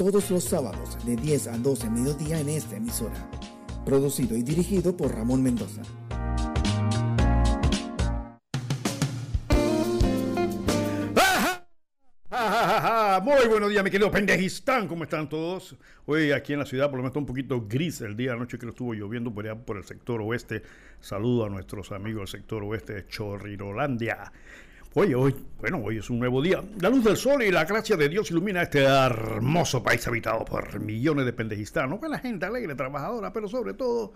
todos los sábados de 10 a 12 mediodía en esta emisora. Producido y dirigido por Ramón Mendoza. Muy buenos días, mi querido Pendejistán. ¿Cómo están todos? Hoy aquí en la ciudad, por lo menos está un poquito gris el día de noche que lo estuvo lloviendo por allá por el sector oeste. Saludo a nuestros amigos del sector oeste de Chorrirolandia. Hoy, hoy, bueno, hoy es un nuevo día. La luz del sol y la gracia de Dios ilumina este hermoso país habitado por millones de pendejistanos. Buena gente alegre, trabajadora, pero sobre todo,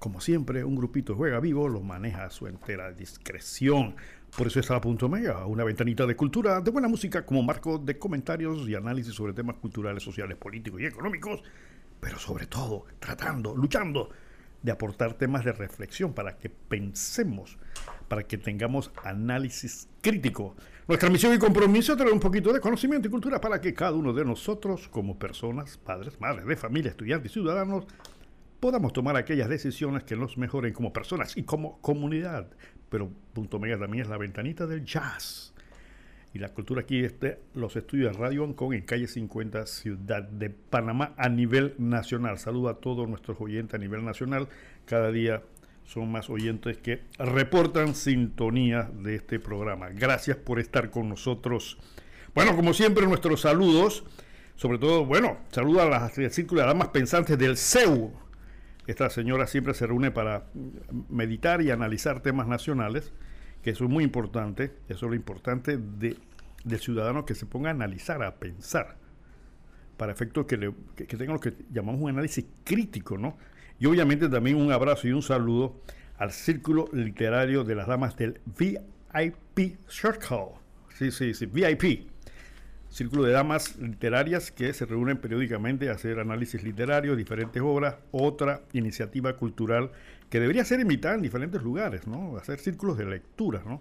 como siempre, un grupito juega vivo, lo maneja a su entera discreción. Por eso está a punto mega, una ventanita de cultura, de buena música como marco de comentarios y análisis sobre temas culturales, sociales, políticos y económicos, pero sobre todo tratando, luchando de aportar temas de reflexión para que pensemos, para que tengamos análisis crítico. Nuestra misión y compromiso es tener un poquito de conocimiento y cultura para que cada uno de nosotros, como personas, padres, madres de familia, estudiantes y ciudadanos, podamos tomar aquellas decisiones que nos mejoren como personas y como comunidad. Pero punto mega también es la ventanita del jazz. Y la cultura aquí es de los estudios de Radio Ancon en calle 50, Ciudad de Panamá, a nivel nacional. Saludo a todos nuestros oyentes a nivel nacional. Cada día son más oyentes que reportan sintonía de este programa. Gracias por estar con nosotros. Bueno, como siempre, nuestros saludos, sobre todo, bueno, saludo a las círculo de damas pensantes del CEU. Esta señora siempre se reúne para meditar y analizar temas nacionales, que eso es muy importante, eso es lo importante de, del ciudadano que se ponga a analizar, a pensar, para efecto que, le, que, que tenga lo que llamamos un análisis crítico, ¿no? Y obviamente también un abrazo y un saludo al Círculo Literario de las Damas del VIP Circle. Sí, sí, sí, VIP. Círculo de Damas Literarias que se reúnen periódicamente a hacer análisis literario, diferentes obras, otra iniciativa cultural que debería ser imitada en diferentes lugares, ¿no? Hacer círculos de lectura, ¿no?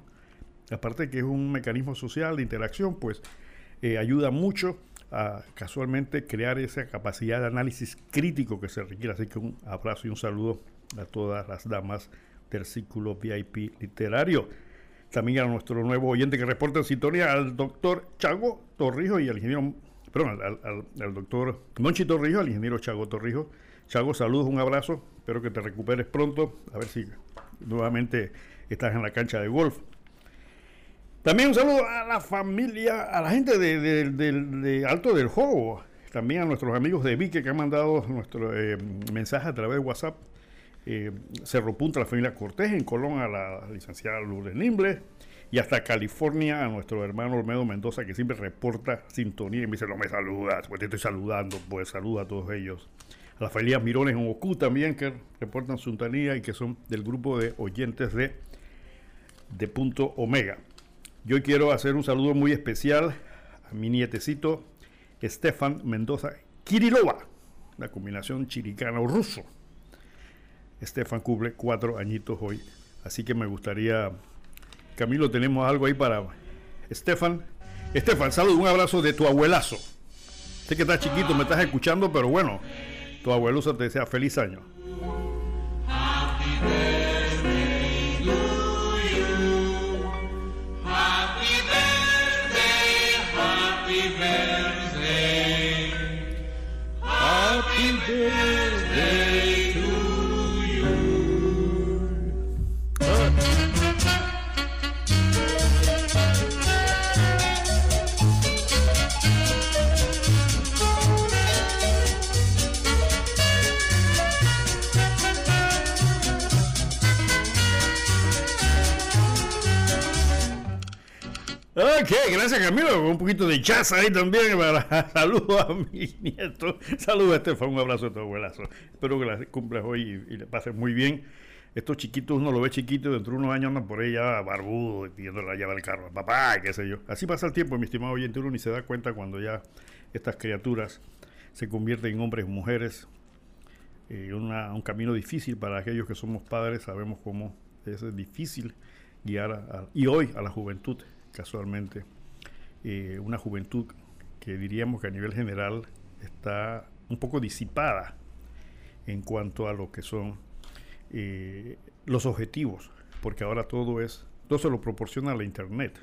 Aparte que es un mecanismo social de interacción, pues eh, ayuda mucho a casualmente crear esa capacidad de análisis crítico que se requiere. Así que un abrazo y un saludo a todas las damas del círculo VIP literario. También a nuestro nuevo oyente que reporta en sintonía, al doctor Chago Torrijo y al ingeniero, perdón, al, al, al doctor Monchi Torrijo, al ingeniero Chago Torrijo. Chago, saludos, un abrazo, espero que te recuperes pronto, a ver si nuevamente estás en la cancha de golf. También un saludo a la familia, a la gente de, Alto del Juego, también a nuestros amigos de Vique que han mandado nuestro eh, mensaje a través de WhatsApp. Eh, Cerro Punta, la familia Cortés, en Colón a la licenciada Lourdes Nimble y hasta California a nuestro hermano Olmedo Mendoza que siempre reporta sintonía y me dice, no me saludas, pues te estoy saludando, pues saluda a todos ellos. A la familia Mirones en Ocu también que reportan sintonía y que son del grupo de oyentes de, de Punto Omega. Yo quiero hacer un saludo muy especial a mi nietecito Estefan Mendoza Kirilova, la combinación chiricano-ruso. Estefan cumple cuatro añitos hoy, así que me gustaría, Camilo, tenemos algo ahí para Estefan. Estefan, saludo, un abrazo de tu abuelazo. Sé que estás chiquito, me estás escuchando, pero bueno, tu abuelo te desea feliz año. Ok, gracias Camilo, un poquito de jazz ahí también para saludos a mi nieto, saludos a Estefan, un abrazo a tu abuelazo, espero que la cumplas hoy y, y le pases muy bien. Estos chiquitos uno lo ve chiquito, dentro de unos años andan por ahí ya barbudo pidiendo la llave del carro, papá, qué sé yo. Así pasa el tiempo, mi estimado oyente, uno ni se da cuenta cuando ya estas criaturas se convierten en hombres y mujeres. Eh, un camino difícil para aquellos que somos padres, sabemos cómo es difícil guiar y hoy a la juventud, casualmente, eh, una juventud que diríamos que a nivel general está un poco disipada en cuanto a lo que son eh, los objetivos, porque ahora todo es, todo se lo proporciona la internet.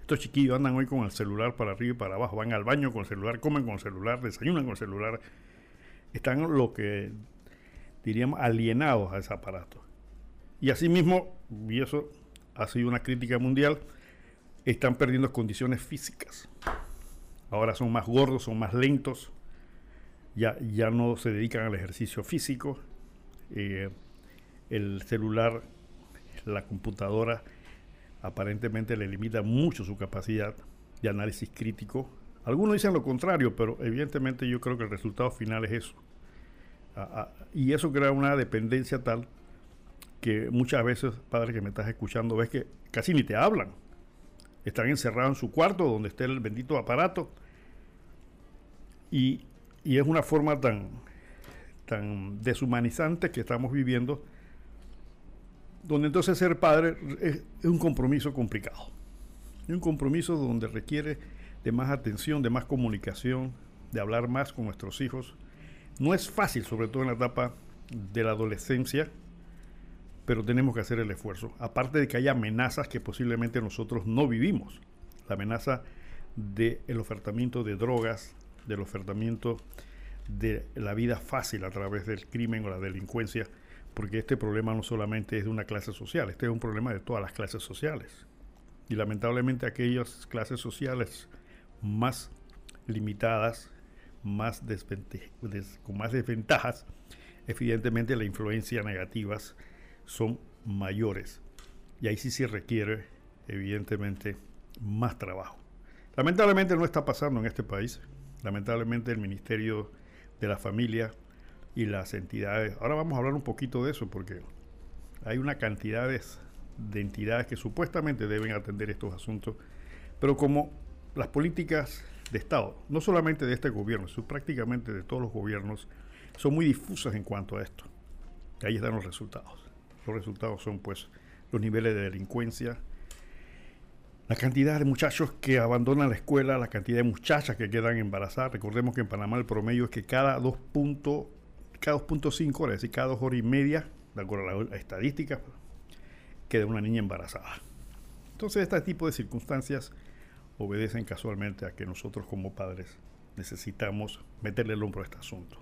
Estos chiquillos andan hoy con el celular para arriba y para abajo, van al baño con el celular, comen con el celular, desayunan con el celular. Están lo que diríamos alienados a ese aparato. Y asimismo, y eso ha sido una crítica mundial, están perdiendo condiciones físicas. Ahora son más gordos, son más lentos, ya, ya no se dedican al ejercicio físico. Eh, el celular, la computadora, aparentemente le limita mucho su capacidad de análisis crítico. Algunos dicen lo contrario, pero evidentemente yo creo que el resultado final es eso. y eso crea una dependencia tal que muchas veces, padre que me estás escuchando, ves que casi ni te hablan. Están encerrados en su cuarto donde esté el bendito aparato. Y, y es una forma tan, tan deshumanizante que estamos viviendo donde entonces ser padre es, un compromiso complicado. Es un compromiso donde requiere de más atención, de más comunicación, de hablar más con nuestros hijos. No es fácil, sobre todo en la etapa de la adolescencia, pero tenemos que hacer el esfuerzo. Aparte de que hay amenazas que posiblemente nosotros no vivimos. La amenaza del ofertamiento de drogas, del ofertamiento de la vida fácil a través del crimen o la delincuencia porque este problema no solamente es de una clase social, este es un problema de todas las clases sociales. Y lamentablemente aquellas clases sociales más limitadas, más con más desventajas, evidentemente las influencias negativas son mayores. Y ahí sí se requiere, evidentemente, más trabajo. Lamentablemente no está pasando en este país. Lamentablemente el Ministerio de la Familia y las entidades. Ahora vamos a hablar un poquito de eso porque hay una cantidad de, entidades que supuestamente deben atender estos asuntos, pero como las políticas de Estado, no solamente de este gobierno, sino prácticamente de todos los gobiernos, son muy difusas en cuanto a esto. Ahí están los resultados. Los resultados son pues los niveles de delincuencia, la cantidad de muchachos que abandonan la escuela, la cantidad de muchachas que quedan embarazadas. Recordemos que en Panamá el promedio es que cada puntos cada 2.5 horas, es decir, cada dos horas y media, de acuerdo a la estadística, queda una niña embarazada. Entonces, este tipo de circunstancias obedecen casualmente a que nosotros como padres necesitamos meterle el hombro a este asunto.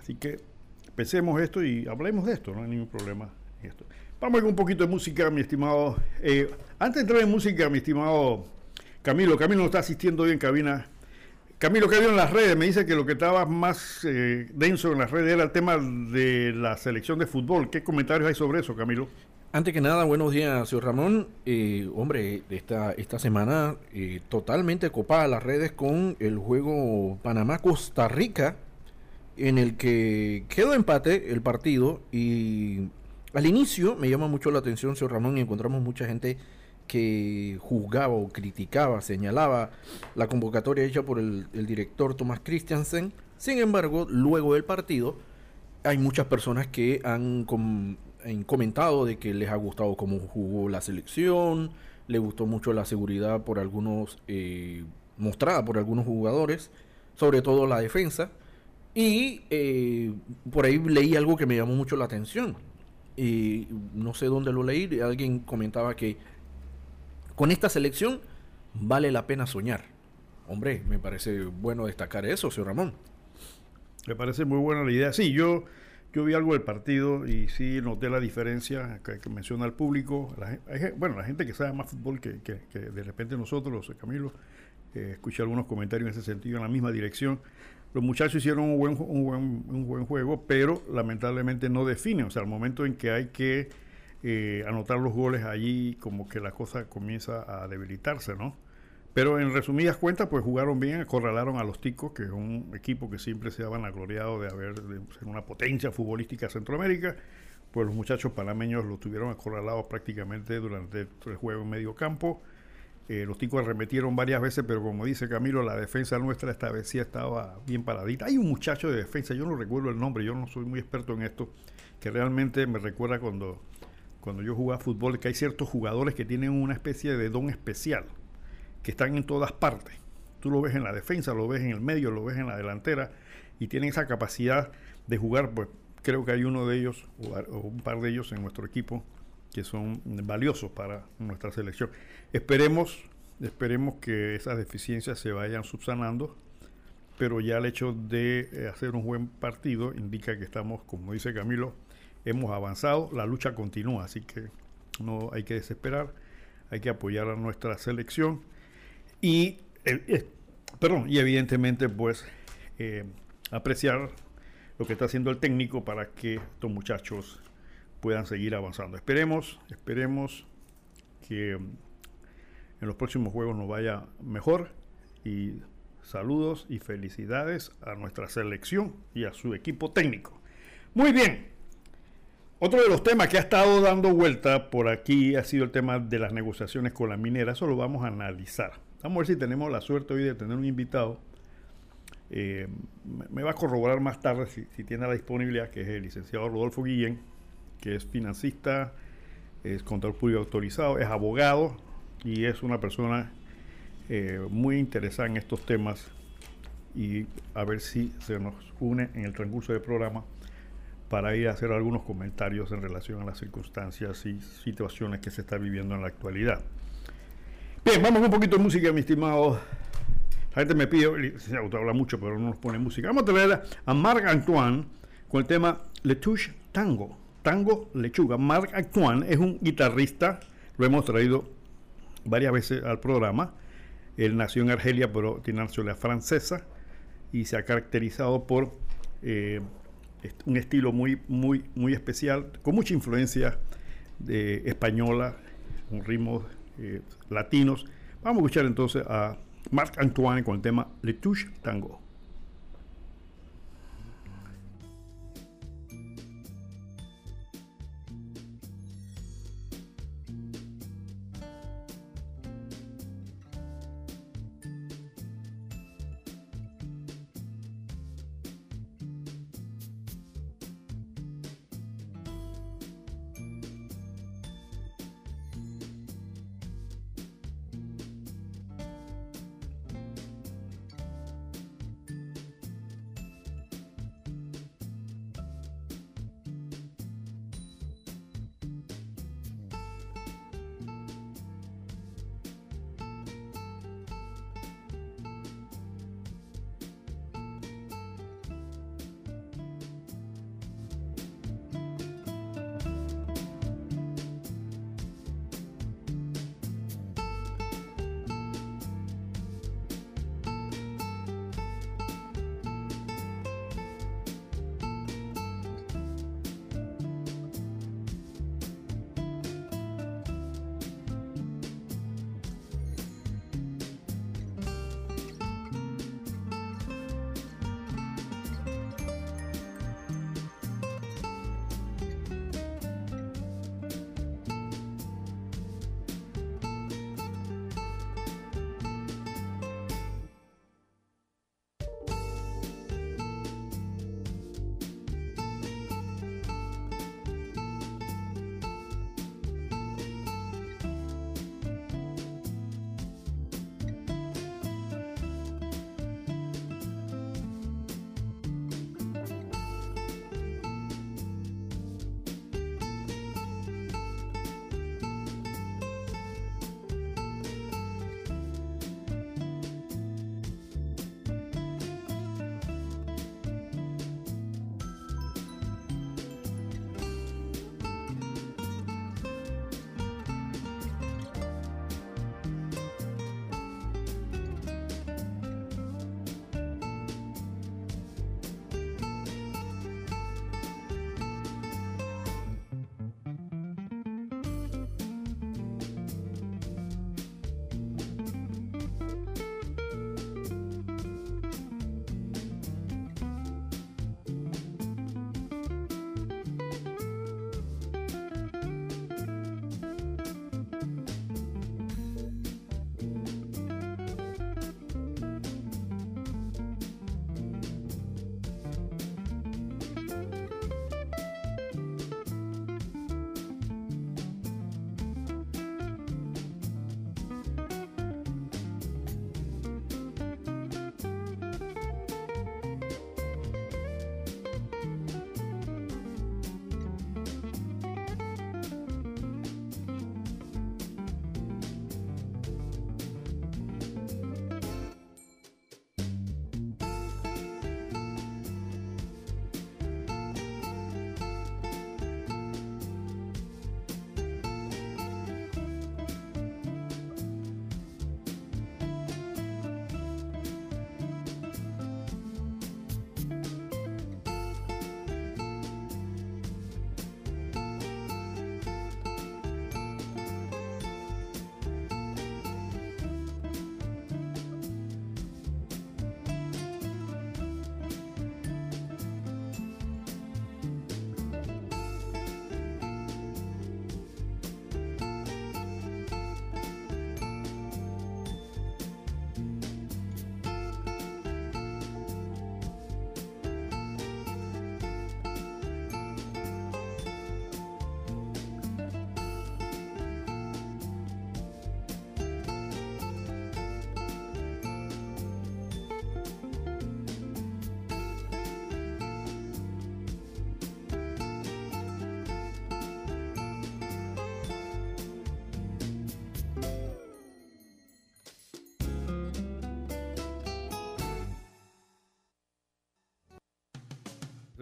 Así que pensemos esto y hablemos de esto, no hay ningún problema en esto. Vamos con un poquito de música, mi estimado. Eh, antes de entrar en música, mi estimado Camilo, Camilo nos está asistiendo hoy en cabina Camilo, ¿qué vio en las redes? Me dice que lo que estaba más eh, denso en las redes era el tema de la selección de fútbol. ¿Qué comentarios hay sobre eso, Camilo? Antes que nada, buenos días, señor Ramón. Eh, hombre, esta, esta semana eh, totalmente copada las redes con el juego Panamá-Costa Rica, en el que quedó empate el partido y al inicio me llama mucho la atención, señor Ramón, y encontramos mucha gente que juzgaba o criticaba, señalaba la convocatoria hecha por el, director Thomas Christiansen. Sin embargo, luego del partido, hay muchas personas que han, comentado de que les ha gustado cómo jugó la selección, le gustó mucho la seguridad por algunos, eh, mostrada por algunos jugadores, sobre todo la defensa. Y eh, por ahí leí algo que me llamó mucho la atención. Y no sé dónde lo leí, alguien comentaba que con esta selección vale la pena soñar. Hombre, me parece bueno destacar eso, señor Ramón. Me parece muy buena la idea. Sí, yo, yo vi algo del partido y sí noté la diferencia que, menciona el público. bueno, la gente que sabe más fútbol que, de repente nosotros, Camilo, eh, escuché algunos comentarios en ese sentido, en la misma dirección. Los muchachos hicieron un buen, juego, pero lamentablemente no definen. O sea, al momento en que hay que eh, anotar los goles allí, como que la cosa comienza a debilitarse, ¿no? Pero en resumidas cuentas, pues jugaron bien, acorralaron a los ticos, que es un equipo que siempre se ha vanagloriado de haber ser una potencia futbolística Centroamérica. Pues los muchachos panameños lo tuvieron acorralados prácticamente durante el juego en medio campo. Eh, los ticos arremetieron varias veces, pero como dice Camilo, la defensa nuestra esta vez sí estaba bien paradita. Hay un muchacho de defensa, yo no recuerdo el nombre, yo no soy muy experto en esto, que realmente me recuerda cuando, cuando yo jugaba fútbol, que hay ciertos jugadores que tienen una especie de don especial, que están en todas partes. Tú lo ves en la defensa, lo ves en el medio, lo ves en la delantera, y tienen esa capacidad de jugar, pues creo que hay uno de ellos, o un par de ellos en nuestro equipo, que son valiosos para nuestra selección. Esperemos, esperemos que esas deficiencias se vayan subsanando, pero ya el hecho de eh, hacer un buen partido indica que estamos, como dice Camilo, hemos avanzado, la lucha continúa, así que no hay que desesperar, hay que apoyar a nuestra selección y, eh, perdón, y evidentemente pues eh, apreciar lo que está haciendo el técnico para que estos muchachos puedan seguir avanzando. Esperemos, esperemos que mm, en los próximos juegos nos vaya mejor y saludos y felicidades a nuestra selección y a su equipo técnico. Muy bien. Otro de los temas que ha estado dando vuelta por aquí ha sido el tema de las negociaciones con la minera. Eso lo vamos a analizar. Vamos a ver si tenemos la suerte hoy de tener un invitado. Eh, me va a corroborar más tarde si, si, tiene la disponibilidad, que es el licenciado Rodolfo Guillén, que es financista, es contador público autorizado, es abogado y es una persona eh, muy interesada en estos temas y a ver si se nos une en el transcurso del programa para ir a hacer algunos comentarios en relación a las circunstancias y situaciones que se está viviendo en la actualidad. Bien, vamos un poquito de música, mi estimado. La gente me pide, se habla mucho, pero no nos pone música. Vamos a tener a Marc Antoine con el tema Le Touche Tango. Tango Lechuga. Marc Antoine es un guitarrista, lo hemos traído varias veces al programa. Él nació en Argelia, pero tiene nacionalidad francesa y se ha caracterizado por eh, un estilo muy, muy, muy especial, con mucha influencia de española, con ritmos eh, latinos. Vamos a escuchar entonces a Marc Antoine con el tema Le Touche Tango.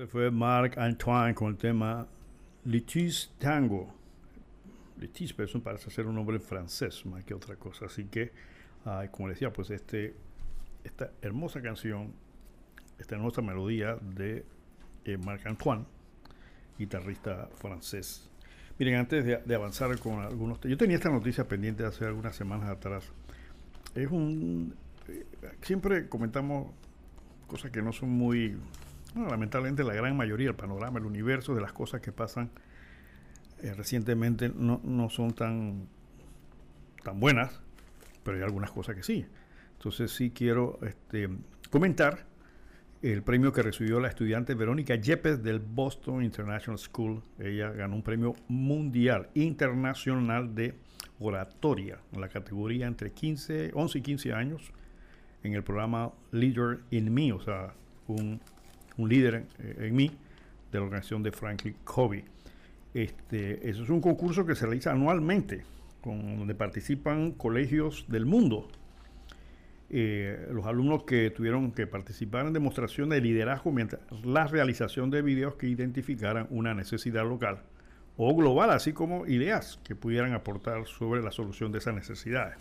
Fue Marc Antoine con el tema Litis Tango. Litis, pero parece ser un nombre francés más que otra cosa. Así que, uh, como decía, pues este, esta hermosa canción, esta hermosa melodía de eh, Marc Antoine, guitarrista francés. Miren, antes de, de, avanzar con algunos... Yo tenía esta noticia pendiente hace algunas semanas atrás. Es un... Eh, siempre comentamos cosas que no son muy bueno, lamentablemente la gran mayoría, el panorama, el universo de las cosas que pasan eh, recientemente no, no, son tan, tan buenas, pero hay algunas cosas que sí. Entonces sí quiero este, comentar el premio que recibió la estudiante Verónica Yepes del Boston International School. Ella ganó un premio mundial internacional de oratoria en la categoría entre 15, 11 y 15 años en el programa Leader in Me, o sea, un un líder en, mí de la organización de Franklin Covey. Este, eso es un concurso que se realiza anualmente, con, donde participan colegios del mundo. Eh, los alumnos que tuvieron que participar en demostración de liderazgo mientras la realización de videos que identificaran una necesidad local o global, así como ideas que pudieran aportar sobre la solución de esas necesidades.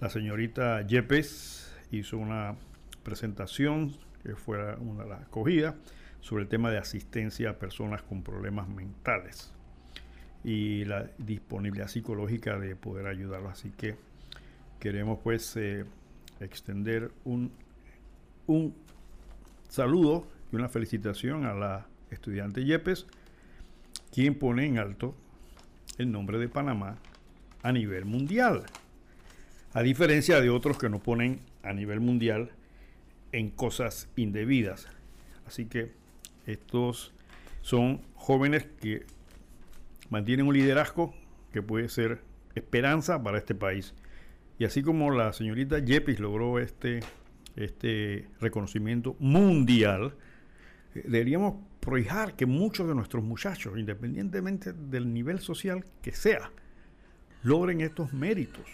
La señorita Yepes hizo una presentación que fuera una de las acogidas, sobre el tema de asistencia a personas con problemas mentales y la disponibilidad psicológica de poder ayudarlos. Así que queremos pues eh, extender un, un saludo y una felicitación a la estudiante Yepes, quien pone en alto el nombre de Panamá a nivel mundial. A diferencia de otros que no ponen a nivel mundial en cosas indebidas. Así que estos son jóvenes que mantienen un liderazgo que puede ser esperanza para este país. Y así como la señorita Yepis logró este, este reconocimiento mundial, deberíamos prohijar que muchos de nuestros muchachos, independientemente del nivel social que sea, logren estos méritos.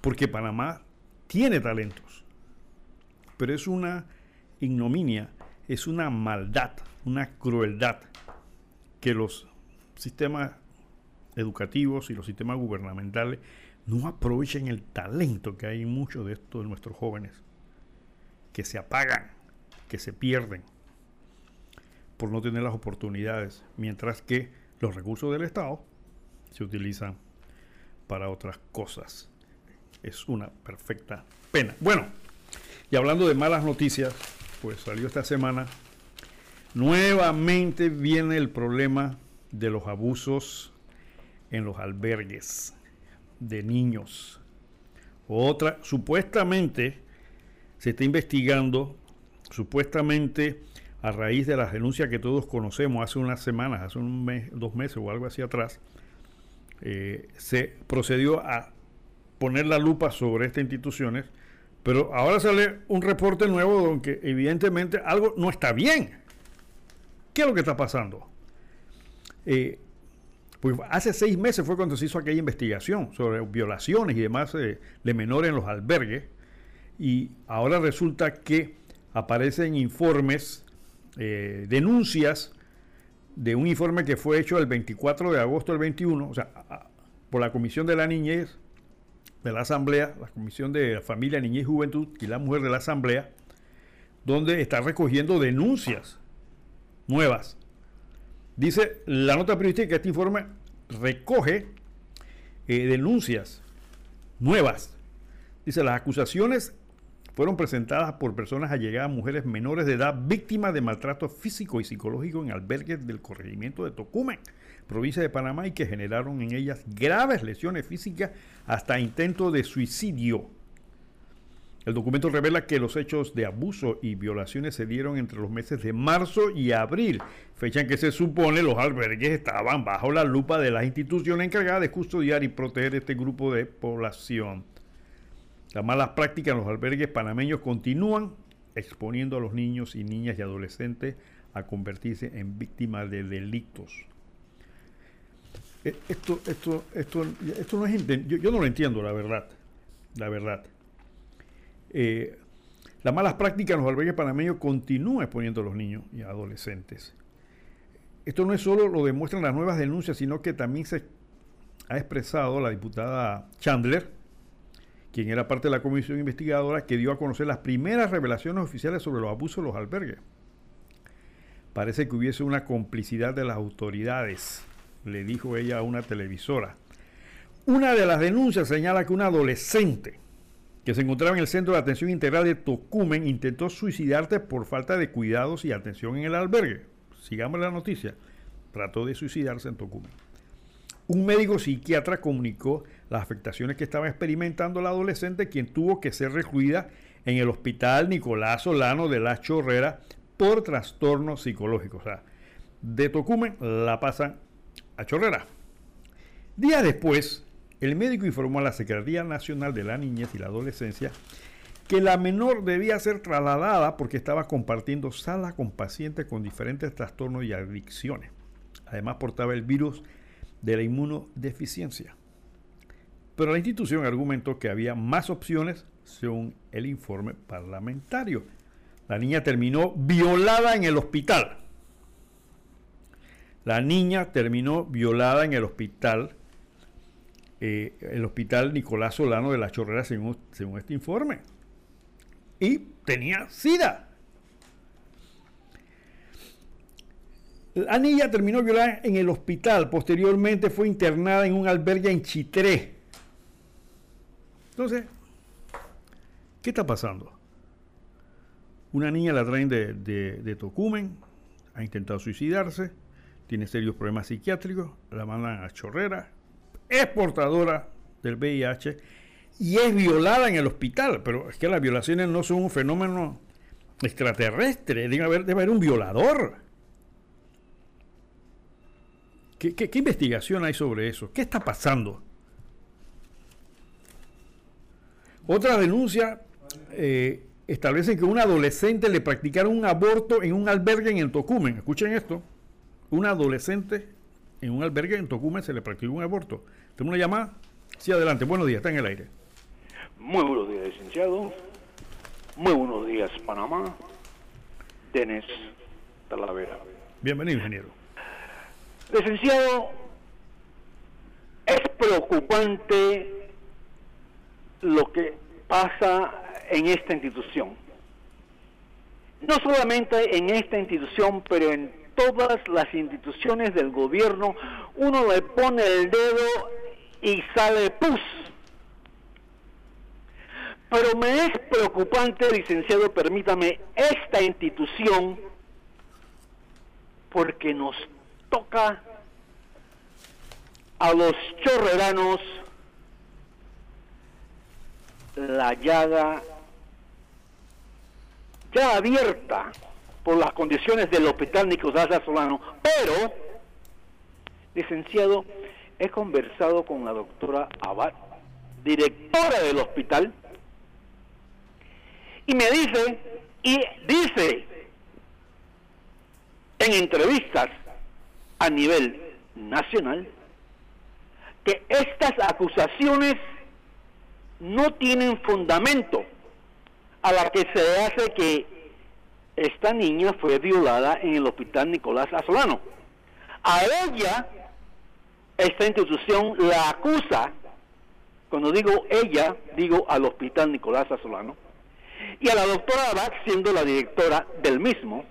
Porque Panamá tiene talentos pero es una ignominia, es una maldad, una crueldad que los sistemas educativos y los sistemas gubernamentales no aprovechen el talento que hay en muchos de estos de nuestros jóvenes, que se apagan, que se pierden por no tener las oportunidades, mientras que los recursos del Estado se utilizan para otras cosas. Es una perfecta pena. Bueno, y hablando de malas noticias, pues salió esta semana, nuevamente viene el problema de los abusos en los albergues de niños. Otra, supuestamente se está investigando, supuestamente a raíz de las denuncias que todos conocemos hace unas semanas, hace un mes, dos meses o algo así atrás, eh, se procedió a poner la lupa sobre estas instituciones pero ahora sale un reporte nuevo donde evidentemente algo no está bien. ¿Qué es lo que está pasando? Eh, pues hace seis meses fue cuando se hizo aquella investigación sobre violaciones y demás eh, de menores en los albergues. Y ahora resulta que aparecen informes, eh, denuncias de un informe que fue hecho el 24 de agosto del 21, o sea, por la Comisión de la Niñez de la Asamblea, la Comisión de Familia, Niñez y Juventud y la Mujer de la Asamblea, donde está recogiendo denuncias nuevas. Dice la nota periodística este informe recoge eh, denuncias nuevas. Dice, las acusaciones fueron presentadas por personas allegadas mujeres menores de edad víctimas de maltrato físico y psicológico en albergues del corregimiento de Tocumen provincia de Panamá y que generaron en ellas graves lesiones físicas hasta intento de suicidio. El documento revela que los hechos de abuso y violaciones se dieron entre los meses de marzo y abril, fecha en que se supone los albergues estaban bajo la lupa de las instituciones encargadas de custodiar y proteger este grupo de población. Las malas prácticas en los albergues panameños continúan exponiendo a los niños y niñas y adolescentes a convertirse en víctimas de delitos. Esto, esto, esto, esto no es yo, yo, no lo entiendo, la verdad. La verdad. Eh, Las malas prácticas en los albergues panameños continúan exponiendo a los niños y adolescentes. Esto no es solo lo demuestran las nuevas denuncias, sino que también se ha expresado la diputada Chandler, quien era parte de la comisión investigadora que dio a conocer las primeras revelaciones oficiales sobre los abusos de los albergues. Parece que hubiese una complicidad de las autoridades, le dijo ella a una televisora. Una de las denuncias señala que un adolescente que se encontraba en el Centro de Atención Integral de Tocumen intentó suicidarse por falta de cuidados y atención en el albergue. Sigamos la noticia. Trató de suicidarse en Tocumen. Un médico psiquiatra comunicó las afectaciones que estaba experimentando la adolescente, quien tuvo que ser recluida en el hospital Nicolás Solano de la Chorrera por trastorno psicológico. O sea, de Tocumen la pasan a Chorrera. Días después, el médico informó a la Secretaría Nacional de la Niñez y la Adolescencia que la menor debía ser trasladada porque estaba compartiendo sala con pacientes con diferentes trastornos y adicciones. Además portaba el virus de la inmunodeficiencia. Pero la institución argumentó que había más opciones según el informe parlamentario. La niña terminó violada en el hospital. La niña terminó violada en el hospital, eh, el hospital Nicolás Solano de la Chorrera, según, según este informe. Y tenía SIDA. La niña terminó violada en el hospital. Posteriormente fue internada en un albergue en Chitré. Entonces, ¿qué está pasando? Una niña la traen de, de, Tocumen, ha intentado suicidarse, tiene serios problemas psiquiátricos, la mandan a Chorrera, es portadora del VIH y es violada en el hospital. Pero es que las violaciones no son un fenómeno extraterrestre, debe haber, debe haber un violador. ¿Qué, ¿Qué, investigación hay sobre eso? ¿Qué está pasando? Otra denuncia eh, establecen que un adolescente le practicaron un aborto en un albergue en el Tocumen. Escuchen esto. Un adolescente en un albergue en Tocumen se le practicó un aborto. Tenemos una llamada. Sí, adelante. Buenos días. Está en el aire. Muy buenos días, licenciado. Muy buenos días, Panamá. Denis Talavera. Bienvenido, ingeniero. Licenciado, es preocupante lo que pasa en esta institución. No solamente en esta institución, pero en todas las instituciones del gobierno, uno le pone el dedo y sale pus. Pero me es preocupante, licenciado, permítame, esta institución, porque nos toca a los chorreranos la llaga ya abierta por las condiciones del hospital Nicolás Solano, pero, licenciado, he conversado con la doctora Abad, directora del hospital, y me dice, y dice en entrevistas a nivel nacional, que estas acusaciones no tienen fundamento a la que se hace que esta niña fue violada en el hospital Nicolás Azolano. A ella, esta institución la acusa, cuando digo ella, digo al hospital Nicolás Azolano, y a la doctora Abad, siendo la directora del mismo,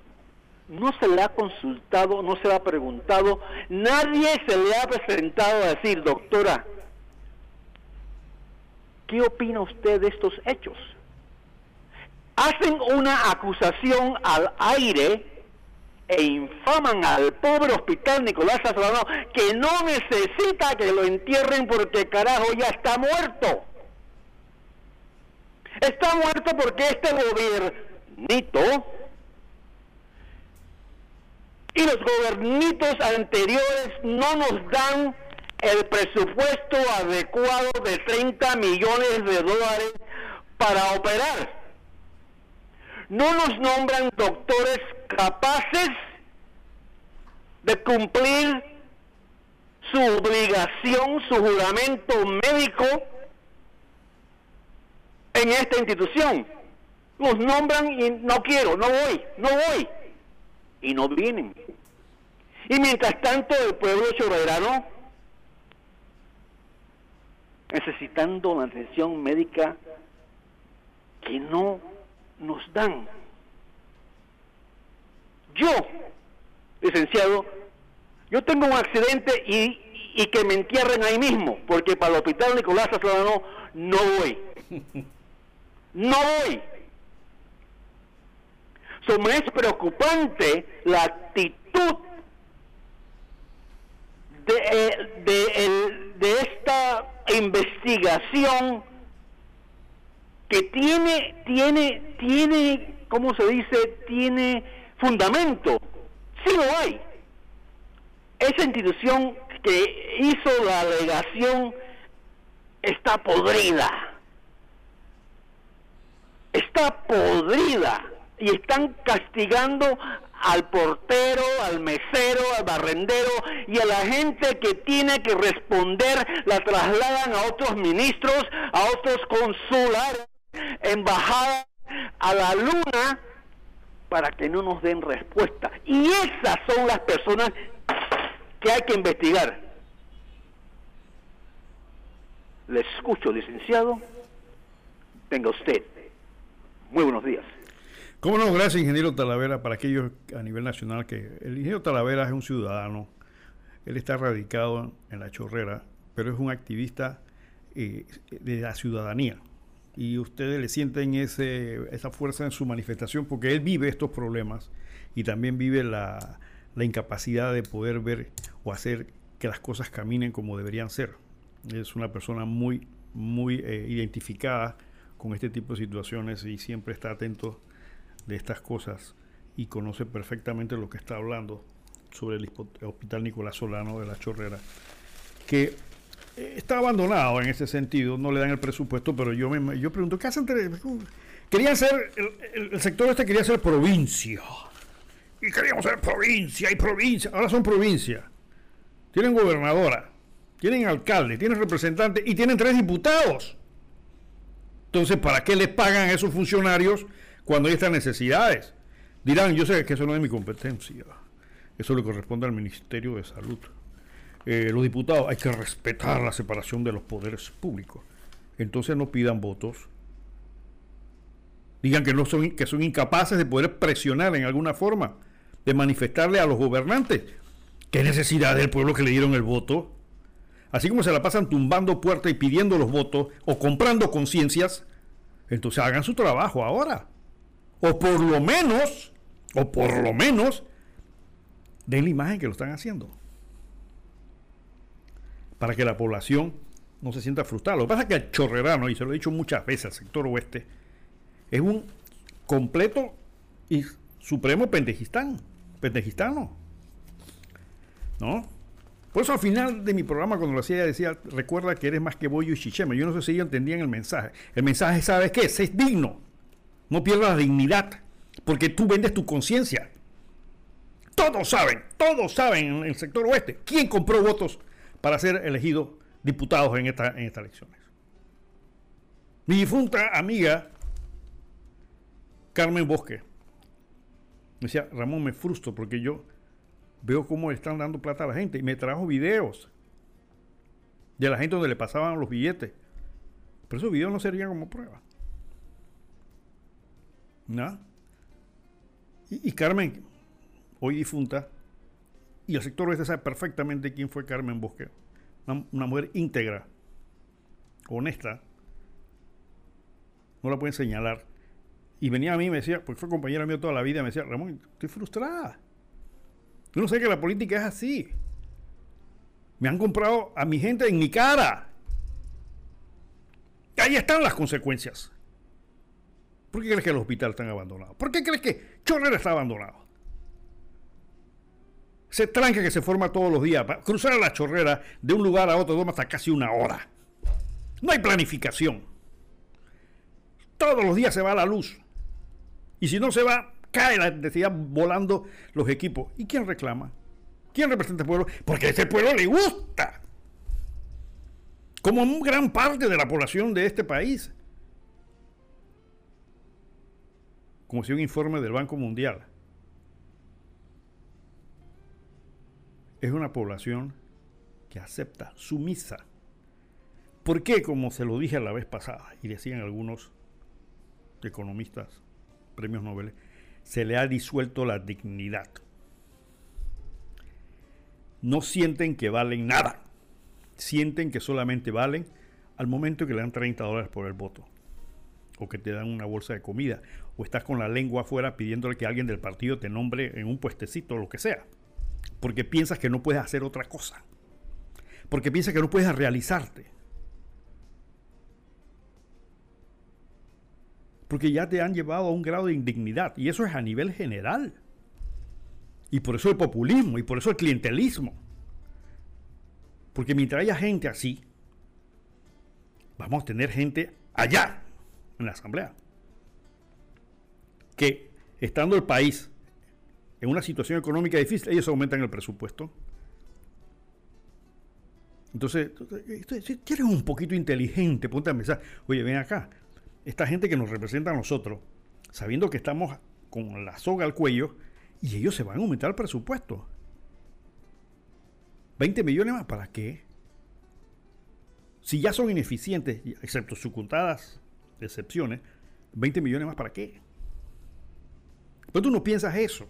no se le ha consultado, no se le ha preguntado, nadie se le ha presentado a decir, doctora, ¿qué opina usted de estos hechos? Hacen una acusación al aire e infaman al pobre hospital Nicolás Azulano que no necesita que lo entierren porque carajo ya está muerto. Está muerto porque este gobernito y los gobernitos anteriores no nos dan el presupuesto adecuado de 30 millones de dólares para operar no nos nombran doctores capaces de cumplir su obligación, su juramento médico en esta institución. los nombran y no quiero, no voy, no voy. Y no vienen. Y mientras tanto el pueblo chorrerano necesitando una atención médica que no nos dan. Yo, licenciado, yo tengo un accidente y, que me entierren ahí mismo, porque para el hospital Nicolás Solano no voy. No voy. So, me es preocupante la actitud de, eh, de, de esta investigación que tiene, tiene, tiene, ¿cómo se dice? Tiene fundamento. Sí lo hay. Esa institución que hizo la alegación está podrida. Está podrida. Y están castigando al portero, al mesero, al barrendero y a la gente que tiene que responder, la trasladan a otros ministros, a otros consulares, embajadas, a la luna, para que no nos den respuesta. Y esas son las personas que hay que investigar. Le escucho, licenciado. Tenga usted. Muy buenos días. ¿Cómo no? Gracias, ingeniero Talavera. Para aquellos a nivel nacional que el ingeniero Talavera es un ciudadano, él está radicado en la chorrera, pero es un activista eh, de la ciudadanía. Y ustedes le sienten esa fuerza en su manifestación porque él vive estos problemas y también vive la, incapacidad de poder ver o hacer que las cosas caminen como deberían ser. Es una persona muy, muy eh, identificada con este tipo de situaciones y siempre está atento de estas cosas y conoce perfectamente lo que está hablando sobre el Hospital Nicolás Solano de la Chorrera, que está abandonado en ese sentido, no le dan el presupuesto, pero yo me yo pregunto, ¿qué hacen? Querían ser, el, sector este quería ser provincia, y queríamos ser provincia y provincia, ahora son provincia, tienen gobernadora, tienen alcalde, tienen representante y tienen tres diputados. Entonces, ¿para qué les pagan a esos funcionarios cuando hay estas necesidades. Dirán, yo sé que eso no es mi competencia, eso le corresponde al Ministerio de Salud. Eh, los diputados hay que respetar la separación de los poderes públicos. Entonces no pidan votos. Digan que no son que son incapaces de poder presionar en alguna forma, de manifestarle a los gobernantes qué necesidad del pueblo que le dieron el voto. Así como se la pasan tumbando puertas y pidiendo los votos o comprando conciencias, entonces hagan su trabajo ahora o por lo menos, o por lo menos, den la imagen que lo están haciendo. Para que la población no se sienta frustrada. Lo que pasa es que el chorrerano, y se lo he dicho muchas veces al sector oeste, es un completo y supremo pendejistán, pendejistano. ¿No? Por eso al final de mi programa, cuando lo hacía, decía, recuerda que eres más que bollo y chichema. Yo no sé si ellos entendían el mensaje. El mensaje, ¿sabes qué? Es digno. No pierdas la dignidad, porque tú vendes tu conciencia. Todos saben, todos saben en el sector oeste quién compró votos para ser elegidos diputados en, esta, en estas elecciones. Mi difunta amiga Carmen Bosque me decía, Ramón, me frustro porque yo veo cómo están dando plata a la gente y me trajo videos de la gente donde le pasaban los billetes. Pero esos videos no serían como prueba. ¿no? Y, Carmen, hoy difunta, y el sector oeste sabe perfectamente quién fue Carmen Bosque. Una, mujer íntegra, honesta, no la pueden señalar. Y venía a mí y me decía, porque fue compañera mía toda la vida, me decía, Ramón, estoy frustrada. Yo no sé que la política es así. Me han comprado a mi gente en mi cara. Ahí están las consecuencias. ¿Por qué crees que el hospital está abandonado? ¿Por qué crees que Chorrera está abandonado? Se tranca que se forma todos los días. Para cruzar la chorrera de un lugar a otro toma hasta casi una hora. No hay planificación. Todos los días se va la luz. Y si no se va, cae la necesidad volando los equipos. ¿Y quién reclama? ¿Quién representa al pueblo? Porque a ese pueblo le gusta. Como gran parte de la población de este país. como si un informe del Banco Mundial. Es una población que acepta, sumisa. ¿Por qué? Como se lo dije la vez pasada, y decían algunos economistas, premios Nobel, se le ha disuelto la dignidad. No sienten que valen nada. Sienten que solamente valen al momento que le dan 30 dólares por el voto. O que te dan una bolsa de comida. O estás con la lengua afuera pidiéndole que alguien del partido te nombre en un puestecito o lo que sea. Porque piensas que no puedes hacer otra cosa. Porque piensas que no puedes realizarte. Porque ya te han llevado a un grado de indignidad. Y eso es a nivel general. Y por eso el populismo, y por eso el clientelismo. Porque mientras haya gente así, vamos a tener gente allá, en la Asamblea, que estando el país en una situación económica difícil, ellos aumentan el presupuesto. Entonces, si eres un poquito inteligente, ponte a pensar, oye, ven acá, esta gente que nos representa a nosotros, sabiendo que estamos con la soga al cuello, y ellos se van a aumentar el presupuesto. 20 millones más, ¿para qué? Si ya son ineficientes, excepto sus contadas excepciones, 20 millones más, ¿para qué? Pues tú no piensas eso.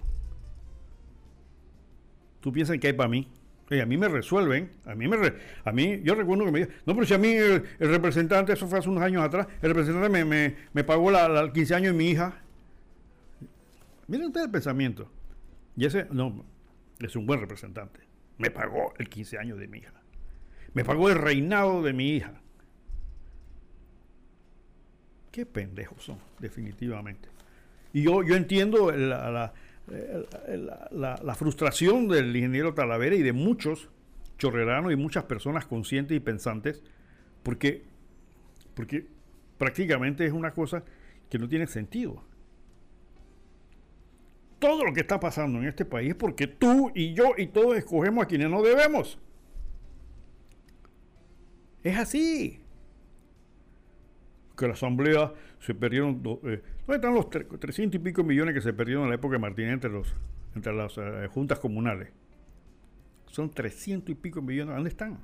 Tú piensas que hay para mí. a mí me resuelven. A mí, me a mí yo recuerdo que me no, pero si a mí el, representante, eso fue hace unos años atrás, el representante me, pagó la, la 15 años de mi hija. Miren ustedes el pensamiento. Y ese, no, es un buen representante. Me pagó el 15 años de mi hija. Me pagó el reinado de mi hija. Qué pendejos son, definitivamente. Y yo, yo entiendo la, frustración del ingeniero Talavera y de muchos chorreranos y muchas personas conscientes y pensantes, porque, porque prácticamente es una cosa que no tiene sentido todo lo que está pasando en este país es porque tú y yo y todos escogemos a quienes no debemos. Es así. Que la Asamblea se perdieron. Eh, ¿Dónde están los 300 y pico millones que se perdieron en la época de Martínez entre, los, entre las eh, juntas comunales? Son 300 y pico millones. ¿Dónde están?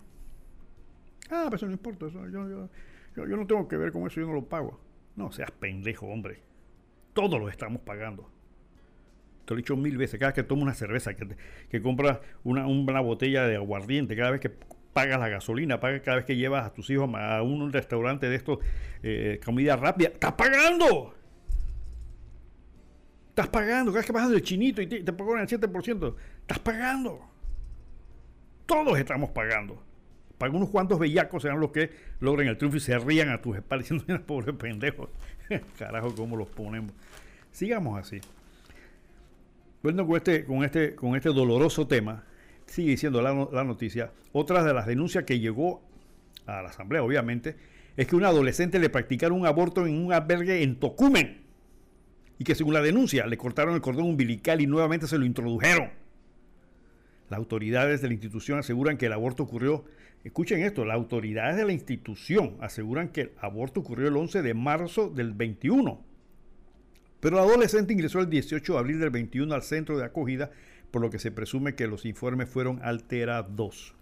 Ah, pero eso no importa. yo, yo, yo no tengo que ver con eso, yo no lo pago. No seas pendejo, hombre. Todos lo estamos pagando. Te lo he dicho mil veces. Cada vez que tomas una cerveza, que, que compras una, una, botella de aguardiente, cada vez que pagas la gasolina, pagas cada vez que llevas a tus hijos a un restaurante de estos, eh, comida rápida, ¡estás pagando! Estás pagando. Cada que vas del chinito y te, te el 7%, estás pagando. Todos estamos pagando. Para unos cuantos bellacos serán los que logren el triunfo y se rían a tus espaldas diciendo, pobre pendejo. Carajo, ¿cómo los ponemos? Sigamos así. Bueno, con este, con este, con este doloroso tema, sigue diciendo la, la noticia, otra de las denuncias que llegó a la Asamblea, obviamente, es que un adolescente le practicaron un aborto en un albergue en Tocumen y que según la denuncia le cortaron el cordón umbilical y nuevamente se lo introdujeron. Las autoridades de la institución aseguran que el aborto ocurrió, escuchen esto, las autoridades de la institución aseguran que el aborto ocurrió el 11 de marzo del 21 pero el adolescente ingresó el 18 de abril del 21 al centro de acogida, por lo que se presume que los informes fueron alterados.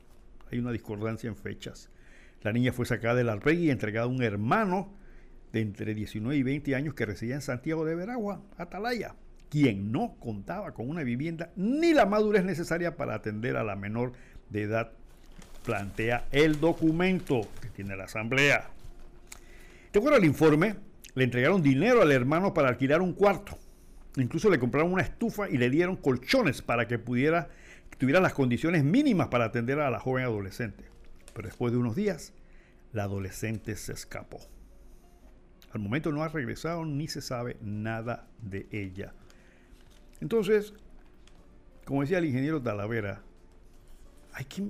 Hay una discordancia en fechas. La niña fue sacada del albergue y entregada a un hermano de entre 19 y 20 años que residía en Santiago de Veragua, Atalaya, quien no contaba con una vivienda ni la madurez necesaria para atender a la menor de edad, plantea el documento que tiene la Asamblea. De acuerdo al informe, le entregaron dinero al hermano para alquilar un cuarto. Incluso le compraron una estufa y le dieron colchones para que pudiera tuviera las condiciones mínimas para atender a la joven adolescente. Pero después de unos días, la adolescente se escapó. Al momento no ha regresado ni se sabe nada de ella. Entonces, como decía el ingeniero Talavera, hay que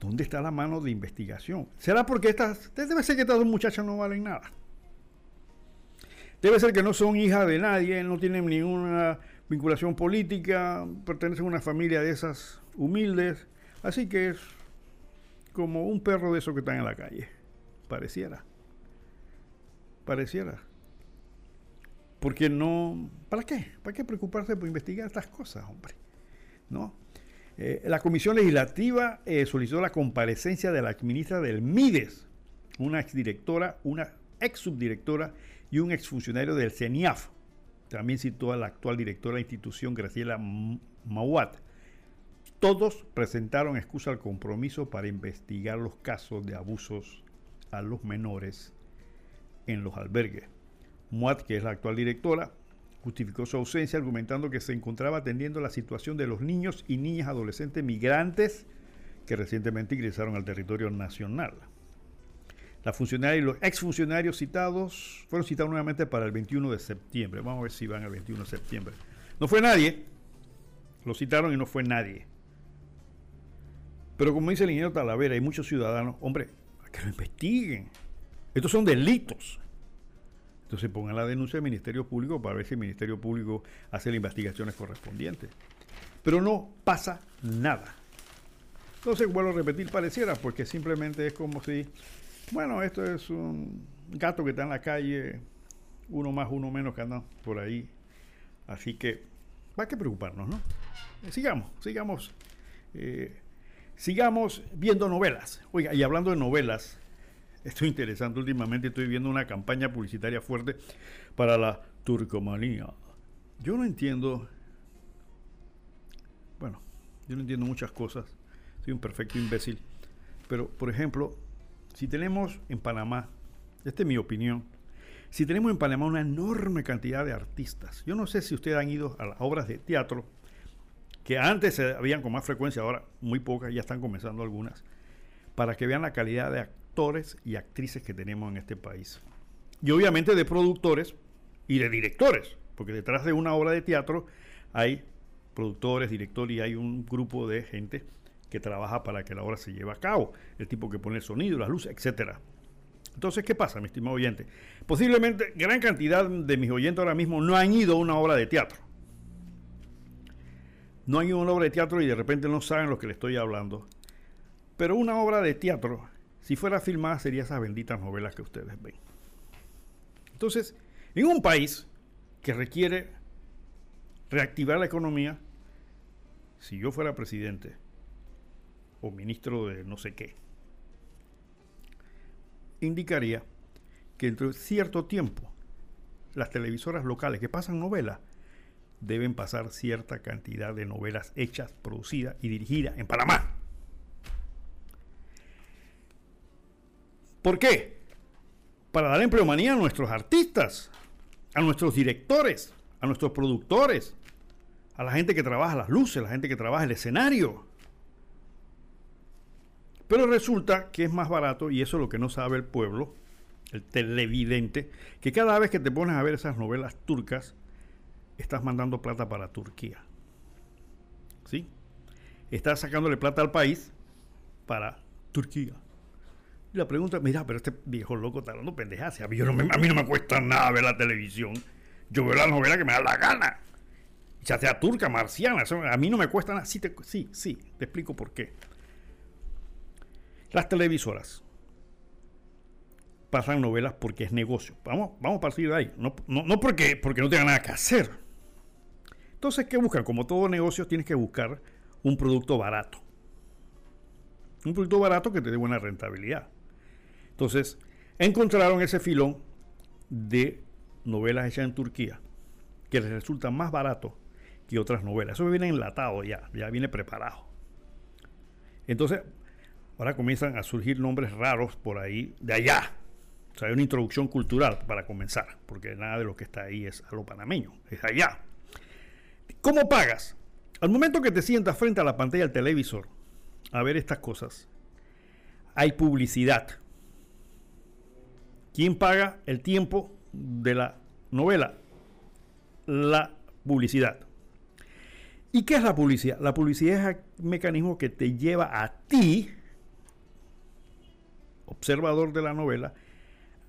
¿Dónde está la mano de investigación? ¿Será porque estas, debe ser que estas dos muchachas no valen nada? Debe ser que no son hijas de nadie, no tienen ninguna vinculación política, pertenecen a una familia de esas humildes, así que es como un perro de esos que están en la calle, pareciera, pareciera. Porque no, ¿para qué? ¿Para qué preocuparse por investigar estas cosas, hombre? ¿No? Eh, la Comisión Legislativa eh, solicitó la comparecencia de la ministra del MIDES, una exdirectora, una ex subdirectora y un exfuncionario del CENIAF. También citó a la actual directora de la institución, Graciela Mawat. Todos presentaron excusa al compromiso para investigar los casos de abusos a los menores en los albergues. Mawat, que es la actual directora, justificó su ausencia argumentando que se encontraba atendiendo la situación de los niños y niñas adolescentes migrantes que recientemente ingresaron al territorio nacional. La funcionaria y los exfuncionarios citados fueron citados nuevamente para el 21 de septiembre. Vamos a ver si van el 21 de septiembre. No fue nadie. Lo citaron y no fue nadie. Pero como dice el ingeniero Talavera, hay muchos ciudadanos, hombre, que lo investiguen. Estos son delitos. Entonces pongan la denuncia al Ministerio Público para ver si el Ministerio Público hace las investigaciones correspondientes. Pero no pasa nada. Entonces vuelvo a repetir, pareciera, porque simplemente es como si, bueno, esto es un gato que está en la calle, uno más, uno menos que andan por ahí. Así que, va que preocuparnos, ¿no? Sigamos, sigamos, eh, sigamos viendo novelas. Oiga, y hablando de novelas, esto es interesante. Últimamente estoy viendo una campaña publicitaria fuerte para la turcomanía. Yo no entiendo. Bueno, yo no entiendo muchas cosas. Soy un perfecto imbécil. Pero, por ejemplo, si tenemos en Panamá, esta es mi opinión, si tenemos en Panamá una enorme cantidad de artistas, yo no sé si ustedes han ido a las obras de teatro, que antes se habían con más frecuencia, ahora muy pocas, ya están comenzando algunas, para que vean la calidad de actores y actrices que tenemos en este país. Y obviamente de productores y de directores, porque detrás de una obra de teatro hay productores, directores y hay un grupo de gente que trabaja para que la obra se lleve a cabo, el tipo que pone el sonido, las luces, etcétera. Entonces, ¿qué pasa, mi estimado oyente? Posiblemente gran cantidad de mis oyentes ahora mismo no han ido a una obra de teatro. No han ido a una obra de teatro y de repente no saben lo que les estoy hablando. Pero una obra de teatro si fuera filmada, sería esas benditas novelas que ustedes ven. Entonces, en un país que requiere reactivar la economía, si yo fuera presidente o ministro de no sé qué, indicaría que dentro de cierto tiempo las televisoras locales que pasan novelas deben pasar cierta cantidad de novelas hechas, producidas y dirigidas en Panamá. ¿Por qué? Para dar empleomanía a nuestros artistas, a nuestros directores, a nuestros productores, a la gente que trabaja las luces, a la gente que trabaja el escenario. Pero resulta que es más barato, y eso es lo que no sabe el pueblo, el televidente, que cada vez que te pones a ver esas novelas turcas, estás mandando plata para Turquía. ¿Sí? Estás sacándole plata al país para Turquía. Y la pregunta, mira, pero este viejo loco está hablando pendejas. A mí, no me, a mí no me cuesta nada ver la televisión. Yo veo la novela que me da la gana. Ya sea turca, marciana, a mí no me cuesta nada. Sí, sí, te explico por qué. Las televisoras pasan novelas porque es negocio. Vamos, vamos a partir de ahí. No, no, porque, porque no tengan nada que hacer. Entonces, ¿qué buscan? Como todo negocio, tienes que buscar un producto barato. Un producto barato que te dé buena rentabilidad. Entonces, encontraron ese filón de novelas hechas en Turquía, que les resulta más barato que otras novelas. Eso viene enlatado ya, ya viene preparado. Entonces, ahora comienzan a surgir nombres raros por ahí, de allá. O sea, hay una introducción cultural para comenzar, porque nada de lo que está ahí es a lo panameño, es allá. ¿Cómo pagas? Al momento que te sientas frente a la pantalla del televisor a ver estas cosas, hay publicidad. ¿Quién paga el tiempo de la novela? La publicidad. ¿Y qué es la publicidad? La publicidad es el mecanismo que te lleva a ti, observador de la novela,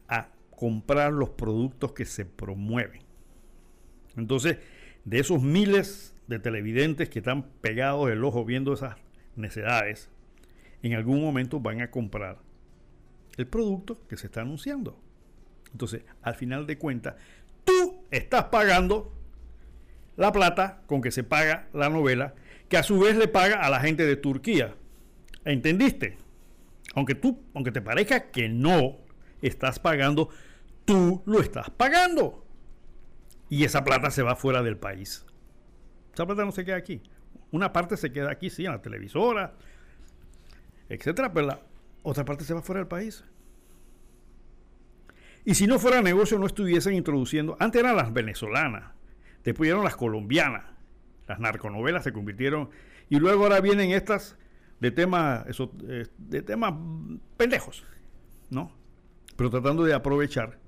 a comprar los productos que se promueven. Entonces, de esos miles de televidentes que están pegados el ojo viendo esas necedades, en algún momento van a comprar el producto que se está anunciando. Entonces, al final de cuentas, tú estás pagando la plata con que se paga la novela, que a su vez le paga a la gente de Turquía. ¿Entendiste? Aunque tú, aunque te parezca que no estás pagando, tú lo estás pagando. Y esa plata se va fuera del país. Esa plata no se queda aquí. Una parte se queda aquí, sí, en la televisora, etcétera, pero la otra parte se va fuera del país. Y si no fuera negocio, no estuviesen introduciendo. Antes eran las venezolanas, después eran las colombianas. Las narconovelas se convirtieron. Y luego ahora vienen estas de temas, eso, eh, de temas pendejos, ¿no? Pero tratando de aprovechar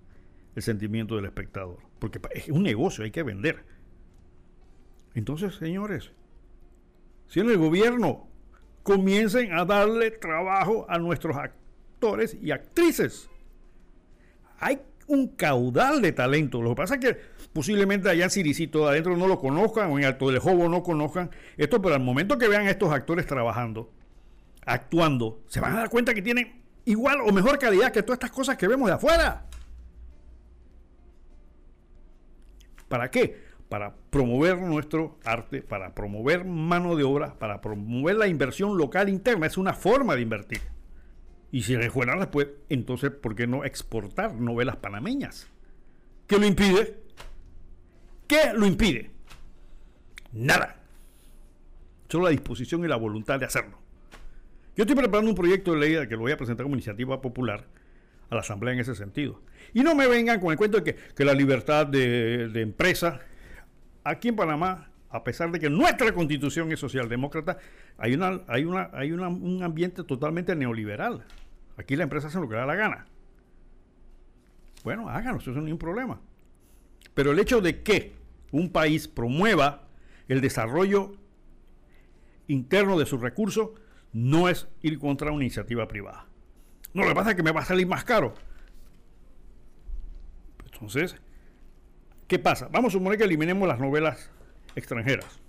el sentimiento del espectador. Porque es un negocio, hay que vender. Entonces, señores, si en el gobierno comiencen a darle trabajo a nuestros actores y actrices, hay un caudal de talento. Lo que pasa es que posiblemente allá en Siricito adentro no lo conozcan o en Alto del Jobo no conozcan esto, pero al momento que vean a estos actores trabajando, actuando, se van a dar cuenta que tienen igual o mejor calidad que todas estas cosas que vemos de afuera. ¿Para qué? Para promover nuestro arte, para promover mano de obra, para promover la inversión local interna. Es una forma de invertir. Y si rejuela después, entonces, ¿por qué no exportar novelas panameñas? ¿Qué lo impide? ¿Qué lo impide? Nada. Solo la disposición y la voluntad de hacerlo. Yo estoy preparando un proyecto de ley que lo voy a presentar como iniciativa popular a la Asamblea en ese sentido. Y no me vengan con el cuento de que, la libertad de, empresa, aquí en Panamá, a pesar de que nuestra constitución es socialdemócrata, hay, una, hay, una, hay un ambiente totalmente neoliberal. Aquí la empresa hace lo que da la gana. Bueno, háganlo, eso no es ningún problema. Pero el hecho de que un país promueva el desarrollo interno de sus recursos no es ir contra una iniciativa privada. No, lo que pasa es que me va a salir más caro. Entonces, ¿qué pasa? Vamos a suponer que eliminemos las novelas extranjeras.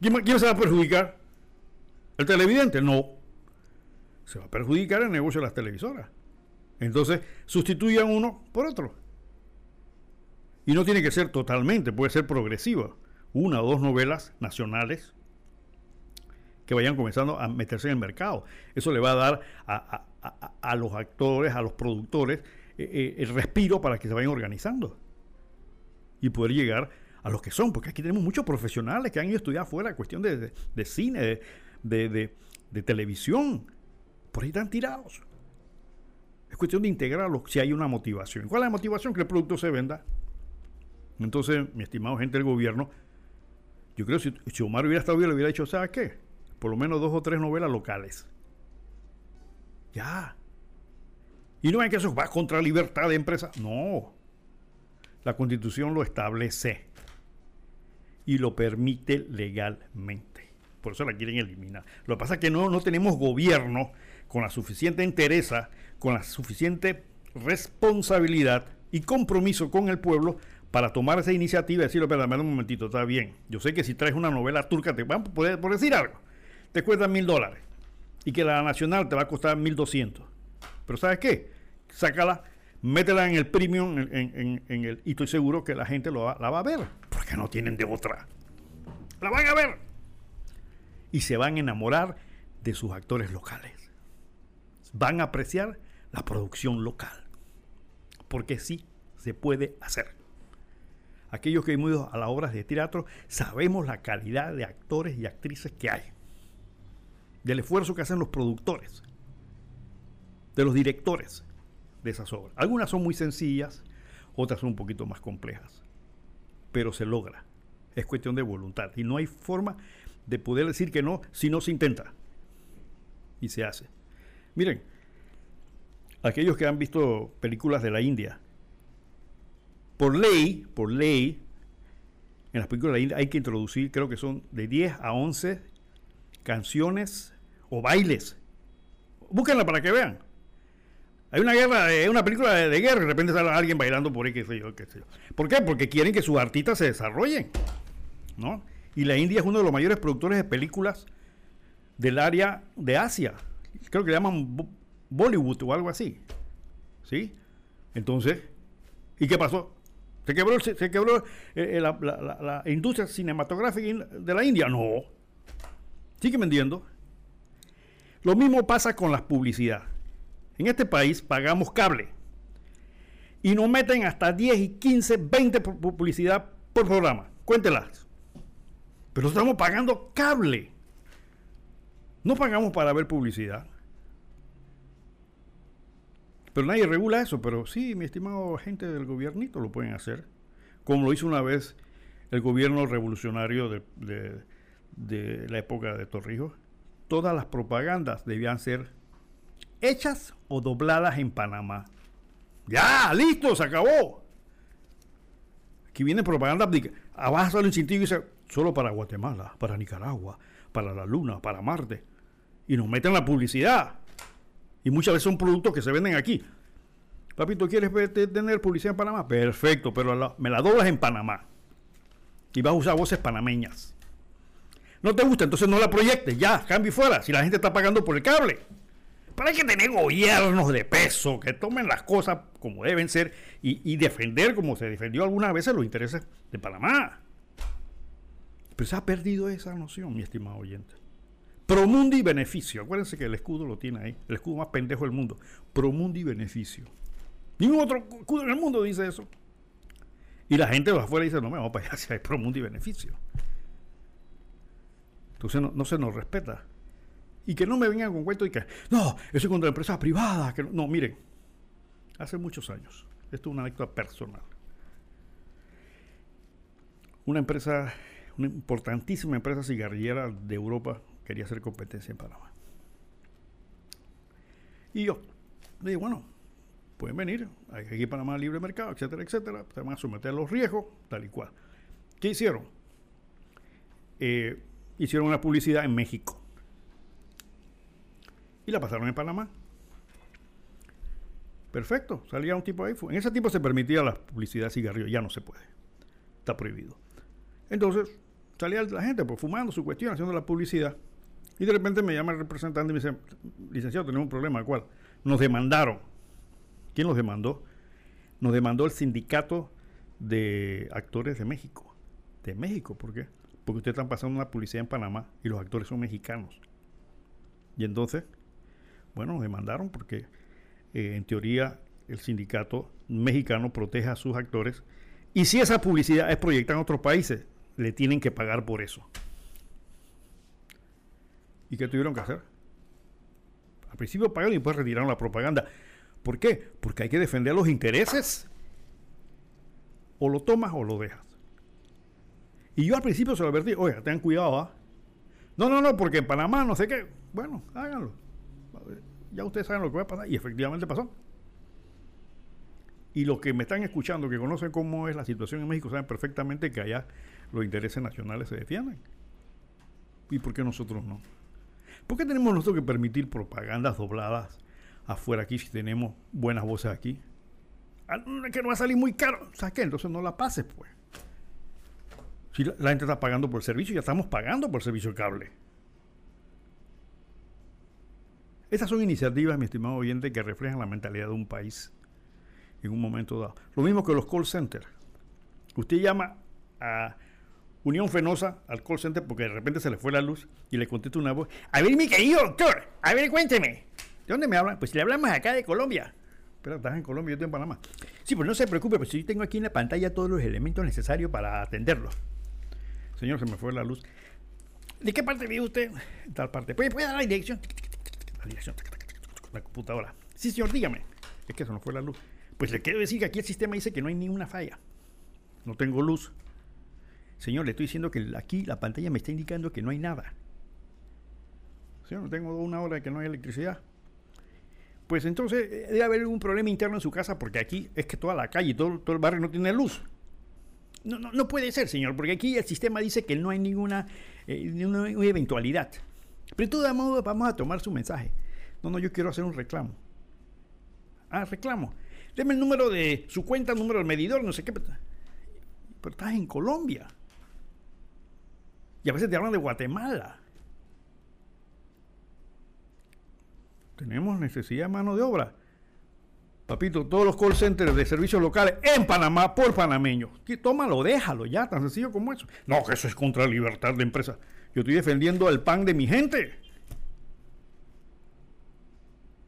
¿Quién, se va a perjudicar? ¿El televidente? No. Se va a perjudicar el negocio de las televisoras. Entonces, sustituyan uno por otro. Y no tiene que ser totalmente, puede ser progresiva. Una o dos novelas nacionales que vayan comenzando a meterse en el mercado. Eso le va a dar a, los actores, a los productores, eh, eh, el respiro para que se vayan organizando y poder llegar a los que son, porque aquí tenemos muchos profesionales que han ido a estudiar afuera, cuestión de, cine, de, televisión. Por ahí están tirados. Es cuestión de integrarlos si hay una motivación. ¿Cuál es la motivación? Que el producto se venda. Entonces, mi estimado gente del gobierno, yo creo que si, Omar hubiera estado bien, le hubiera dicho, ¿sabes qué? Por lo menos dos o tres novelas locales. Ya. Y no es que eso va contra libertad de empresa. No. La constitución lo establece y lo permite legalmente. Por eso la quieren eliminar. Lo que pasa es que no, no tenemos gobierno con la suficiente entereza, con la suficiente responsabilidad y compromiso con el pueblo para tomar esa iniciativa y decirlo, espera, un momentito, está bien. Yo sé que si traes una novela turca, te van a poder, por decir algo, te cuesta mil dólares. Y que la nacional te va a costar mil doscientos. Pero ¿sabes qué? Sácala, métela en el premium en, el, y estoy seguro que la gente lo la va a ver que no tienen de otra. La van a ver. Y se van a enamorar de sus actores locales. Van a apreciar la producción local. Porque sí se puede hacer. Aquellos que hemos ido a las obras de teatro sabemos la calidad de actores y actrices que hay. Del esfuerzo que hacen los productores. De los directores de esas obras. Algunas son muy sencillas, otras son un poquito más complejas pero se logra. Es cuestión de voluntad. Y no hay forma de poder decir que no si no se intenta. Y se hace. Miren, aquellos que han visto películas de la India, por ley, por ley, en las películas de la India hay que introducir, creo que son de 10 a 11 canciones o bailes. Búsquenla para que vean. Hay una guerra, es una película de, guerra y de repente sale alguien bailando por ahí, qué sé yo, qué sé yo. ¿Por qué? Porque quieren que sus artistas se desarrollen, ¿no? Y la India es uno de los mayores productores de películas del área de Asia. Creo que le llaman Bollywood o algo así. ¿Sí? Entonces, ¿y qué pasó? ¿Se quebró, se, quebró eh, eh, la, la industria cinematográfica de la India? No. Sigue vendiendo. Lo mismo pasa con la publicidad. En este país pagamos cable y nos meten hasta 10 y 15, 20 publicidad por programa. Cuéntelas. Pero estamos pagando cable. No pagamos para ver publicidad. Pero nadie regula eso. Pero sí, mi estimado gente del gobiernito lo pueden hacer. Como lo hizo una vez el gobierno revolucionario de, de la época de Torrijos. Todas las propagandas debían ser hechas o dobladas en Panamá. Ya, listo, se acabó. Aquí viene propaganda. Abajo sale un cintillo y dice, solo para Guatemala, para Nicaragua, para la Luna, para Marte. Y nos meten la publicidad. Y muchas veces son productos que se venden aquí. Papito, ¿quieres tener publicidad en Panamá? Perfecto, pero me la doblas en Panamá. Y vas a usar voces panameñas. No te gusta, entonces no la proyectes. Ya, cambio fuera. Si la gente está pagando por el cable. Pero hay que tener gobiernos de peso que tomen las cosas como deben ser y, defender como se defendió algunas veces los intereses de Panamá. Pero se ha perdido esa noción, mi estimado oyente. Promundi beneficio. Acuérdense que el escudo lo tiene ahí. El escudo más pendejo del mundo. Promundi beneficio. Ningún otro escudo en el mundo dice eso. Y la gente de afuera dice, no me vamos para allá si hay Promundi beneficio. Entonces no se nos respeta. Y que no me vengan con cuentos y que, no, eso es contra empresas privadas. Que no. miren, hace muchos años, esto es una anécdota personal. Una empresa, una importantísima empresa cigarrillera de Europa quería hacer competencia en Panamá. Y yo le dije, bueno, pueden venir, aquí Panamá libre mercado, etcétera, etcétera, se van a someter a los riesgos, tal y cual. ¿Qué hicieron? Eh, hicieron una publicidad en México y la pasaron en Panamá. Perfecto, salía un tipo ahí. En ese tipo se permitía la publicidad de cigarrillos, ya no se puede. Está prohibido. Entonces, salía la gente pues, fumando su cuestión, haciendo la publicidad. Y de repente me llama el representante y me dice, licenciado, tenemos un problema, ¿cuál? Nos demandaron. ¿Quién los demandó? Nos demandó el sindicato de actores de México. De México, ¿por qué? Porque ustedes están pasando una publicidad en Panamá y los actores son mexicanos. Y entonces, bueno, nos demandaron porque eh, en teoría el sindicato mexicano protege a sus actores y si esa publicidad es proyectada en otros países, le tienen que pagar por eso. ¿Y qué tuvieron que hacer? Al principio pagaron y después retiraron la propaganda. ¿Por qué? Porque hay que defender los intereses. O lo tomas o lo dejas. Y yo al principio se lo advertí, oiga, tengan cuidado, ¿ah? No, no, no, porque en Panamá no sé qué. Bueno, háganlo ya ustedes saben lo que va a pasar. Y efectivamente pasó. Y los que me están escuchando, que conocen cómo es la situación en México, saben perfectamente que allá los intereses nacionales se defienden. ¿Y por qué nosotros no? ¿Por qué tenemos nosotros que permitir propagandas dobladas afuera aquí si tenemos buenas voces aquí? Ah, que no va a salir muy caro. ¿Sabes qué? Entonces no la pases, pues. Si la, gente está pagando por el servicio, ya estamos pagando por el servicio de cable. Estas son iniciativas, mi estimado oyente, que reflejan la mentalidad de un país en un momento dado. Lo mismo que los call centers. Usted llama a Unión Fenosa al call center porque de repente se le fue la luz y le contesta una voz. A ver, mi querido doctor, a ver, cuénteme. ¿De dónde me hablan? Pues le hablamos acá de Colombia. Pero estás en Colombia, yo estoy en Panamá. Sí, pues no se preocupe, pues yo tengo aquí en la pantalla todos los elementos necesarios para atenderlo. Señor, se me fue la luz. ¿De qué parte vive usted? Tal parte. ¿Puede, puede dar la dirección? la dirección, la computadora. Sí, señor, dígame. Es que eso no fue la luz. Pues le quiero decir que aquí el sistema dice que no hay ninguna falla. No tengo luz. Señor, le estoy diciendo que aquí la pantalla me está indicando que no hay nada. Señor, no tengo una hora de que no hay electricidad. Pues entonces eh, debe haber un problema interno en su casa porque aquí es que toda la calle, todo, todo el barrio no tiene luz. No, no, no, puede ser, señor, porque aquí el sistema dice que no hay ninguna, eh, ninguna eventualidad. Pero de todos modos vamos a tomar su mensaje. No, no, yo quiero hacer un reclamo. Ah, reclamo. Deme el número de su cuenta, el número del medidor, no sé qué. Pero estás en Colombia. Y a veces te hablan de Guatemala. Tenemos necesidad de mano de obra. Papito, todos los call centers de servicios locales en Panamá por panameños. Tómalo, déjalo ya, tan sencillo como eso. No, que eso es contra la libertad de empresa. Yo estoy defendiendo el pan de mi gente.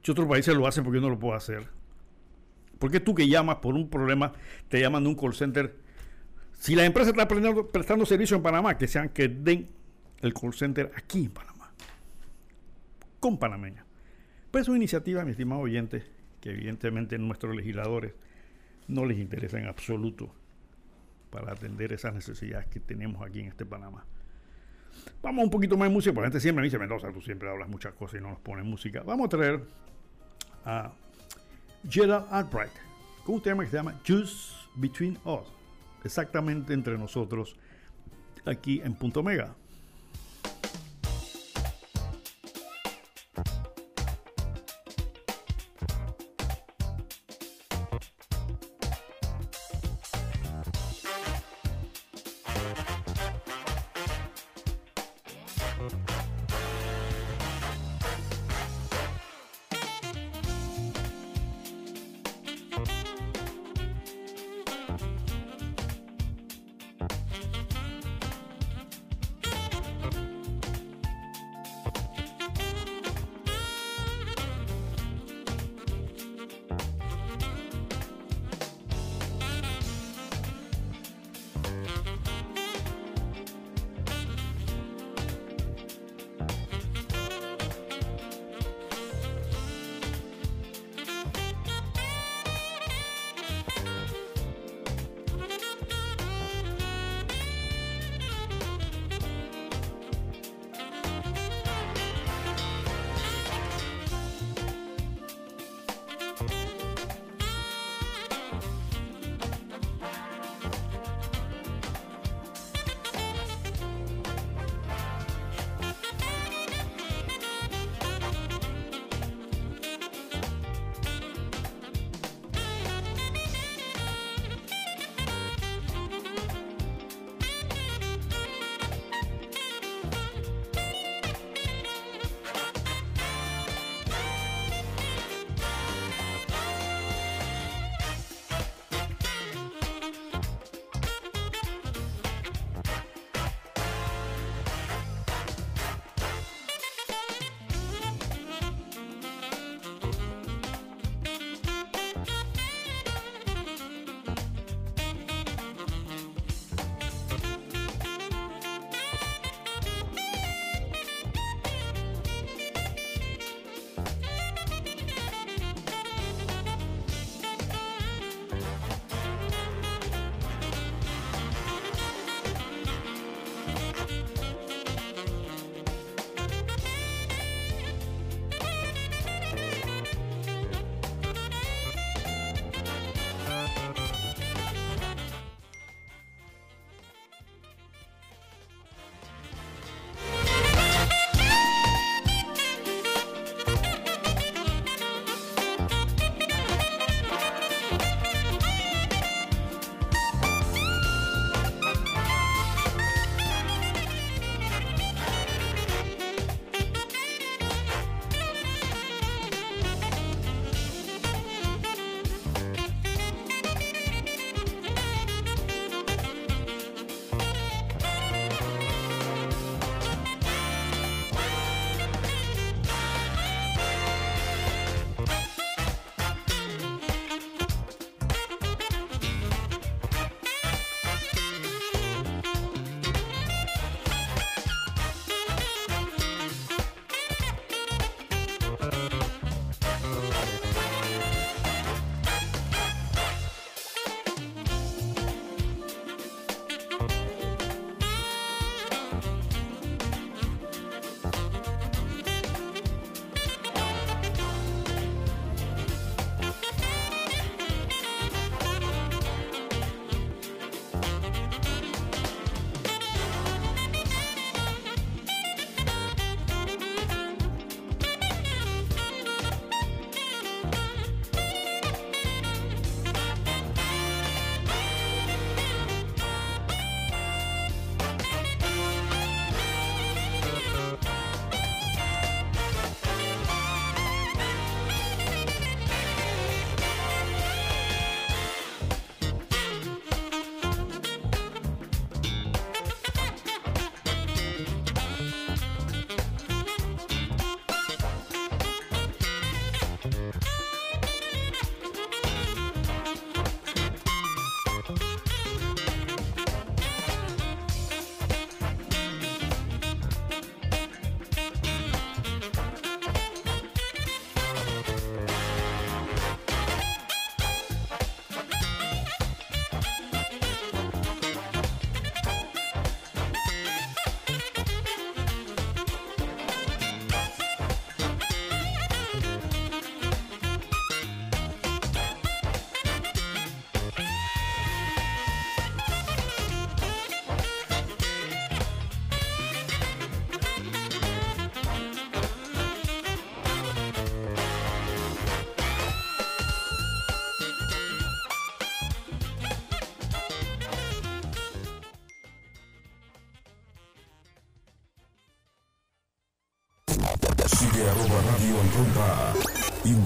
Si otros países lo hacen, ¿por qué no lo puedo hacer? ¿Por qué tú que llamas por un problema, te llaman de un call center? Si la empresa está prestando, servicio en Panamá, que sean que den el call center aquí en Panamá. Con panameña. Pues es una iniciativa, mi estimado oyente, que evidentemente nuestros legisladores no les interesa en absoluto para atender esas necesidades que tenemos aquí en este Panamá. Vamos un poquito más de música, porque la gente siempre me dice, Mendoza, tú siempre hablas muchas cosas y no nos pones música. Vamos a traer a Gerald Albright con un tema que se llama Just Between Us, exactamente entre nosotros aquí en Punto Mega.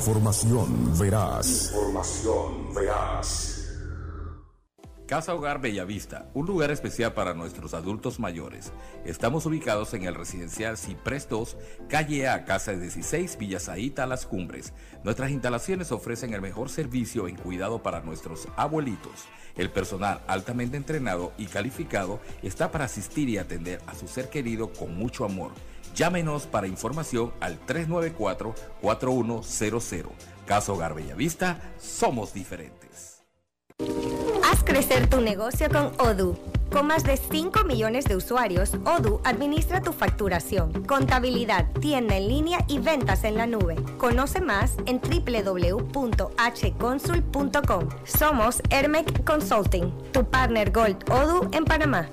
Información veraz. Información veraz. Casa Hogar Bellavista, un lugar especial para nuestros adultos mayores. Estamos ubicados en el residencial Ciprés 2, calle A, Casa 16, Villa Zaita, Las Cumbres. Nuestras instalaciones ofrecen el mejor servicio en cuidado para nuestros abuelitos. El personal altamente entrenado y calificado está para asistir y atender a su ser querido con mucho amor. Llámenos para información al 394-4100. Casa Hogar Bellavista, somos diferentes. Haz crecer tu negocio con Odoo. Con más de 5 millones de usuarios, Odoo administra tu facturación, contabilidad, tienda en línea y ventas en la nube. Conoce más en www.hconsul.com. Somos Hermec Consulting, tu partner Gold Odoo en Panamá.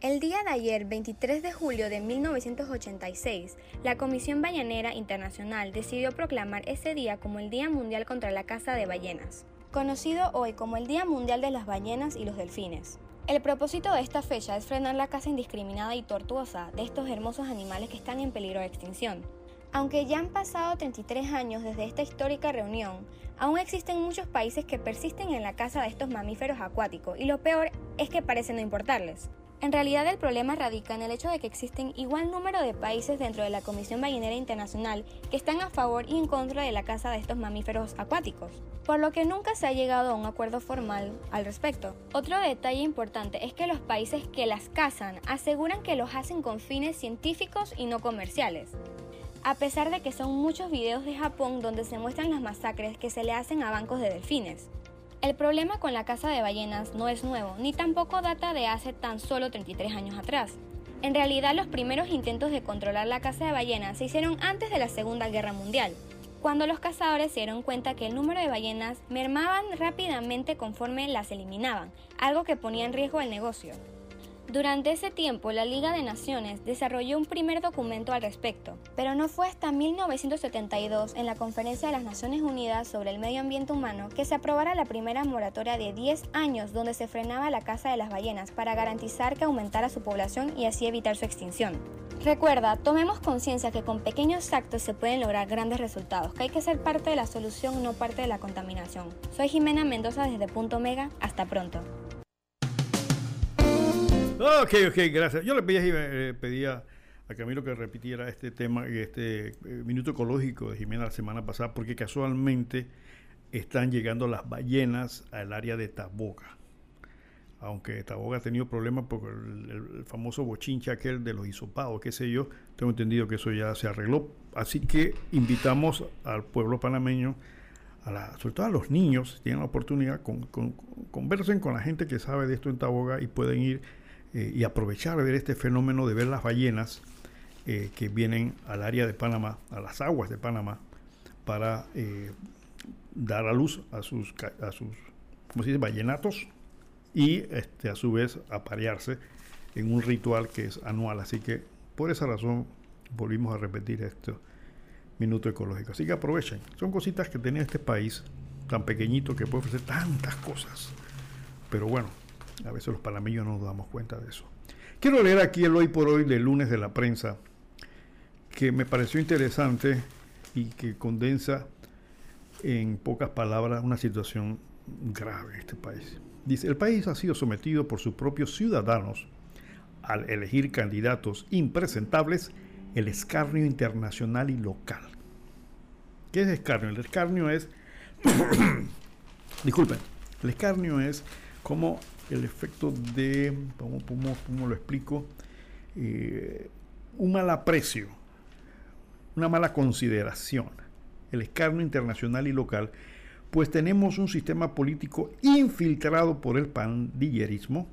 El día de ayer, 23 de julio de 1986, la Comisión Ballenera Internacional decidió proclamar ese día como el Día Mundial contra la Caza de Ballenas conocido hoy como el Día Mundial de las Ballenas y los Delfines. El propósito de esta fecha es frenar la caza indiscriminada y tortuosa de estos hermosos animales que están en peligro de extinción. Aunque ya han pasado 33 años desde esta histórica reunión, aún existen muchos países que persisten en la caza de estos mamíferos acuáticos y lo peor es que parece no importarles. En realidad el problema radica en el hecho de que existen igual número de países dentro de la Comisión Ballenera Internacional que están a favor y en contra de la caza de estos mamíferos acuáticos, por lo que nunca se ha llegado a un acuerdo formal al respecto. Otro detalle importante es que los países que las cazan aseguran que los hacen con fines científicos y no comerciales. A pesar de que son muchos videos de Japón donde se muestran las masacres que se le hacen a bancos de delfines. El problema con la caza de ballenas no es nuevo, ni tampoco data de hace tan solo 33 años atrás. En realidad los primeros intentos de controlar la caza de ballenas se hicieron antes de la Segunda Guerra Mundial, cuando los cazadores se dieron cuenta que el número de ballenas mermaban rápidamente conforme las eliminaban, algo que ponía en riesgo el negocio. Durante ese tiempo, la Liga de Naciones desarrolló un primer documento al respecto, pero no fue hasta 1972, en la Conferencia de las Naciones Unidas sobre el Medio Ambiente Humano, que se aprobara la primera moratoria de 10 años donde se frenaba la caza de las ballenas para garantizar que aumentara su población y así evitar su extinción. Recuerda, tomemos conciencia que con pequeños actos se pueden lograr grandes resultados, que hay que ser parte de la solución, no parte de la contaminación. Soy Jimena Mendoza desde Punto Mega, hasta pronto. Ok, ok, gracias. Yo le pedía, eh, pedía a Camilo que repitiera este tema, este eh, minuto ecológico de Jimena la semana pasada, porque casualmente están llegando las ballenas al área de Taboga. Aunque Taboga ha tenido problemas por el, famoso bochincha aquel de los hisopados, qué sé yo, tengo entendido que eso ya se arregló. Así que invitamos al pueblo panameño, a la, sobre todo a los niños, si tienen la oportunidad, con, conversen con la gente que sabe de esto en Taboga y pueden ir eh, y aprovechar ver este fenómeno de ver las ballenas eh, que vienen al área de Panamá, a las aguas de Panamá, para eh, dar a luz a sus, a sus ¿cómo se dice? ballenatos y este, a su vez aparearse en un ritual que es anual. Así que por esa razón volvimos a repetir esto minuto ecológico. Así que aprovechen. Son cositas que tiene este país tan pequeñito que puede ofrecer tantas cosas. Pero bueno, a veces los panameños no nos damos cuenta de eso. Quiero leer aquí el hoy por hoy del lunes de la prensa, que me pareció interesante y que condensa en pocas palabras una situación grave en este país. Dice, el país ha sido sometido por sus propios ciudadanos al elegir candidatos impresentables el escarnio internacional y local. ¿Qué es escarnio? El escarnio es, disculpen, el escarnio es como el efecto de, ¿cómo, lo explico? Eh, un mal aprecio, una mala consideración, el escarnio internacional y local, pues tenemos un sistema político infiltrado por el pandillerismo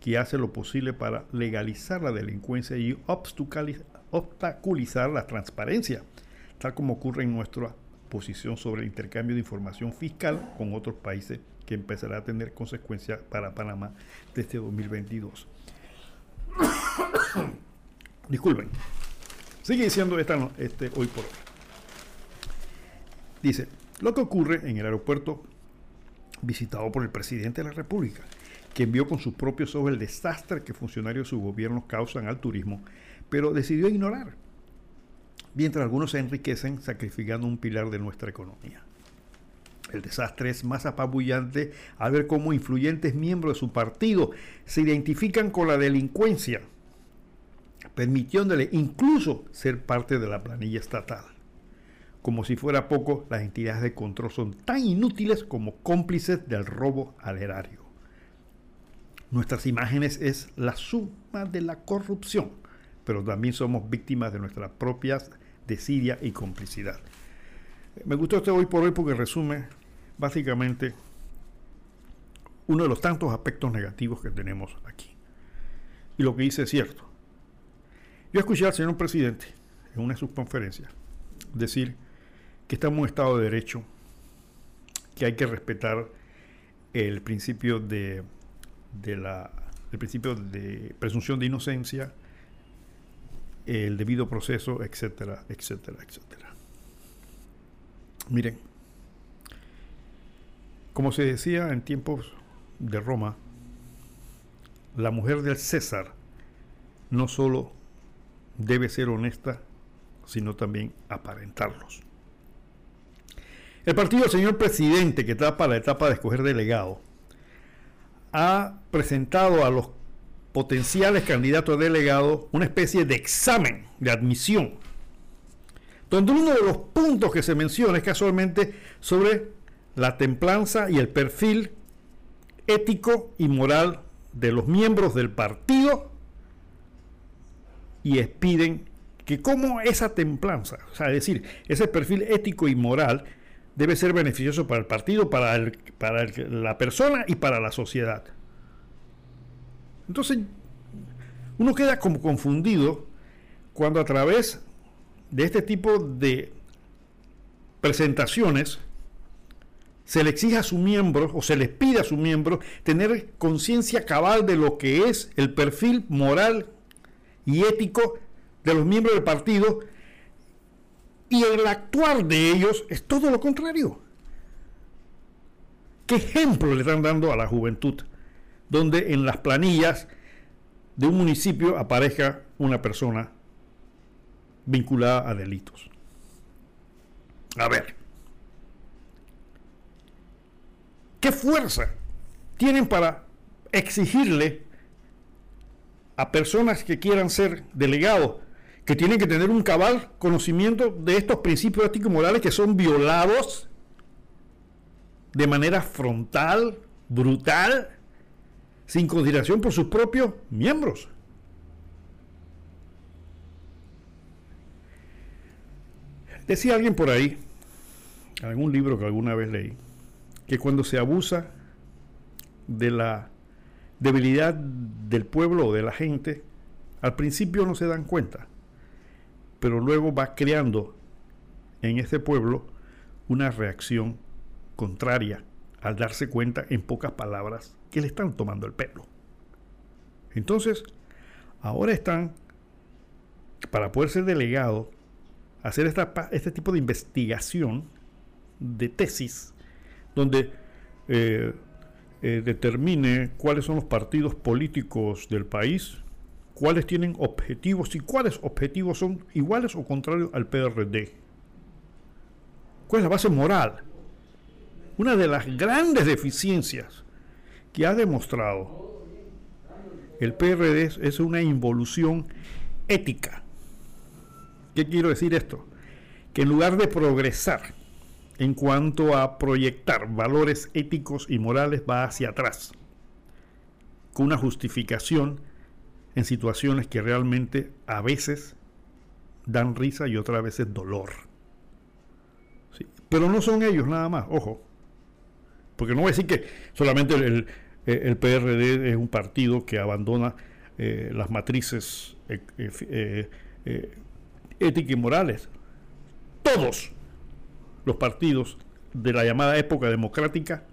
que hace lo posible para legalizar la delincuencia y obstaculizar la transparencia, tal como ocurre en nuestra posición sobre el intercambio de información fiscal con otros países que empezará a tener consecuencias para Panamá desde 2022. Disculpen. Sigue diciendo esta, este, hoy por hoy. Dice, lo que ocurre en el aeropuerto visitado por el presidente de la República, que envió con sus propios ojos el desastre que funcionarios de su gobierno causan al turismo, pero decidió ignorar mientras algunos se enriquecen sacrificando un pilar de nuestra economía. El desastre es más apabullante al ver cómo influyentes miembros de su partido se identifican con la delincuencia, permitiéndole incluso ser parte de la planilla estatal. Como si fuera poco, las entidades de control son tan inútiles como cómplices del robo al erario. Nuestras imágenes es la suma de la corrupción, pero también somos víctimas de nuestras propias desidia y complicidad. Me gustó este hoy por hoy porque resume básicamente uno de los tantos aspectos negativos que tenemos aquí. Y lo que dice es cierto. Yo escuché al señor presidente en una de sus conferencias decir que estamos en estado de derecho, que hay que respetar el principio de, de la el principio de presunción de inocencia, el debido proceso, etcétera, etcétera, etcétera. Miren, como se decía en tiempos de Roma, la mujer del César no solo debe ser honesta, sino también aparentarlos. El partido del señor presidente, que para la etapa de escoger delegado, ha presentado a los potenciales candidatos a delegado una especie de examen de admisión, donde uno de los puntos que se menciona es casualmente sobre la templanza y el perfil ético y moral de los miembros del partido y piden que como esa templanza, o sea, es decir, ese perfil ético y moral debe ser beneficioso para el partido, para, el, para la persona y para la sociedad. Entonces, uno queda como confundido cuando a través de este tipo de presentaciones se le exige a su miembro o se les pide a su miembro tener conciencia cabal de lo que es el perfil moral y ético de los miembros del partido y el actuar de ellos es todo lo contrario. ¿Qué ejemplo le están dando a la juventud? Donde en las planillas de un municipio aparezca una persona vinculada a delitos. A ver, ¿qué fuerza tienen para exigirle a personas que quieran ser delegados, que tienen que tener un cabal conocimiento de estos principios éticos y morales que son violados de manera frontal, brutal, sin consideración por sus propios miembros. Decía alguien por ahí, algún libro que alguna vez leí, que cuando se abusa de la debilidad del pueblo o de la gente, al principio no se dan cuenta, pero luego va creando en ese pueblo una reacción contraria al darse cuenta en pocas palabras que le están tomando el pelo. Entonces, ahora están, para poder ser delegado, hacer esta, este tipo de investigación de tesis, donde eh, eh, determine cuáles son los partidos políticos del país, cuáles tienen objetivos y cuáles objetivos son iguales o contrarios al PRD. ¿Cuál es la base moral? Una de las grandes deficiencias que ha demostrado el PRD es una involución ética. ¿Qué quiero decir esto? Que en lugar de progresar en cuanto a proyectar valores éticos y morales va hacia atrás, con una justificación en situaciones que realmente a veces dan risa y otras veces dolor. Pero no son ellos nada más, ojo. Porque no voy a decir que solamente el, el, PRD es un partido que abandona eh, las matrices eh, eh, éticas y morales. Todos los partidos de la llamada época democrática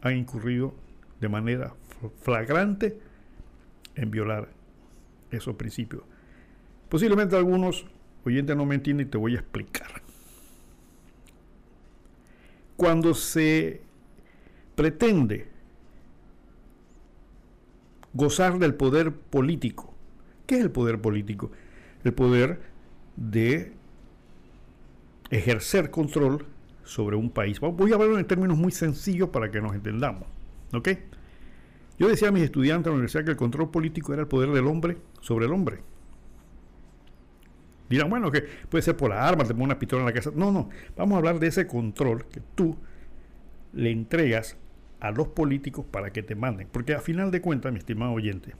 han incurrido de manera flagrante en violar esos principios. Posiblemente algunos oyentes no me entienden y te voy a explicar. Cuando se pretende gozar del poder político, ¿qué es el poder político? El poder de ejercer control sobre un país. Voy a hablarlo en términos muy sencillos para que nos entendamos. ¿Ok? Yo decía a mis estudiantes en la universidad que el control político era el poder del hombre sobre el hombre. Dirán, bueno, que puede ser por la arma, te pones una pistola en la casa. No, no. Vamos a hablar de ese control que tú le entregas a los políticos para que te manden. Porque a final de cuentas, mi estimado oyente,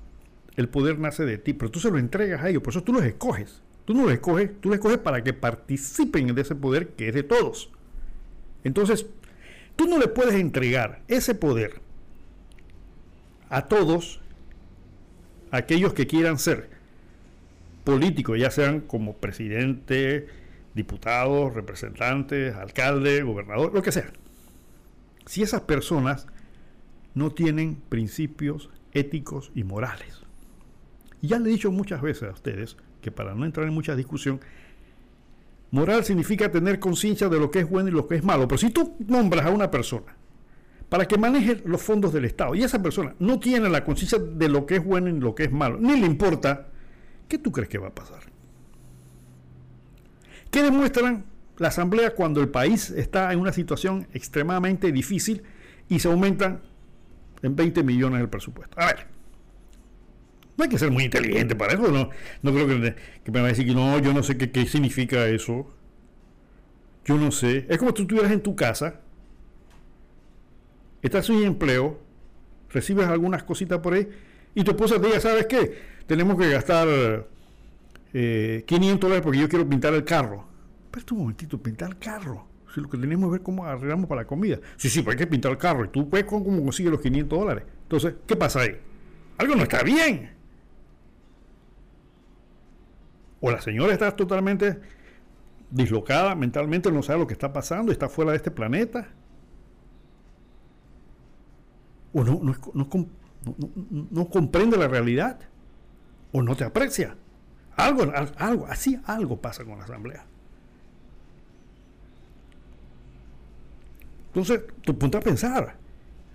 el poder nace de ti, pero tú se lo entregas a ellos, por eso tú los escoges. Tú no los escoges, tú los escoges para que participen de ese poder que es de todos. Entonces, tú no le puedes entregar ese poder a todos aquellos que quieran ser políticos, ya sean como presidente, diputados, representantes, alcalde, gobernador, lo que sea. Si esas personas no tienen principios éticos y morales. Ya le he dicho muchas veces a ustedes que para no entrar en mucha discusión, moral significa tener conciencia de lo que es bueno y lo que es malo. Pero si tú nombras a una persona para que maneje los fondos del Estado y esa persona no tiene la conciencia de lo que es bueno y lo que es malo, ni le importa, ¿qué tú crees que va a pasar? ¿Qué demuestran la Asamblea cuando el país está en una situación extremadamente difícil y se aumentan en 20 millones el presupuesto? A ver, no hay que ser muy inteligente para eso, no, no creo que, me va a decir que no, yo no sé qué, significa eso. Yo no sé. Es como si tú estuvieras en tu casa estás sin empleo, recibes algunas cositas por ahí y tu esposa te diga, ¿sabes qué? Tenemos que gastar 500 eh, dólares porque yo quiero pintar el carro. Pero un momentito, pintar el carro. Si lo que tenemos es ver cómo arreglamos para la comida. Sí, sí, pues hay que pintar el carro. Y tú ves cómo consigues los 500 dólares. Entonces, ¿qué pasa ahí? Algo no está bien. O la señora está totalmente dislocada mentalmente, no sabe lo que está pasando, está fuera de este planeta o no, no, comprende la realidad, o no te aprecia. Algo, algo, así algo pasa con la asamblea. Entonces, tú ponte a pensar.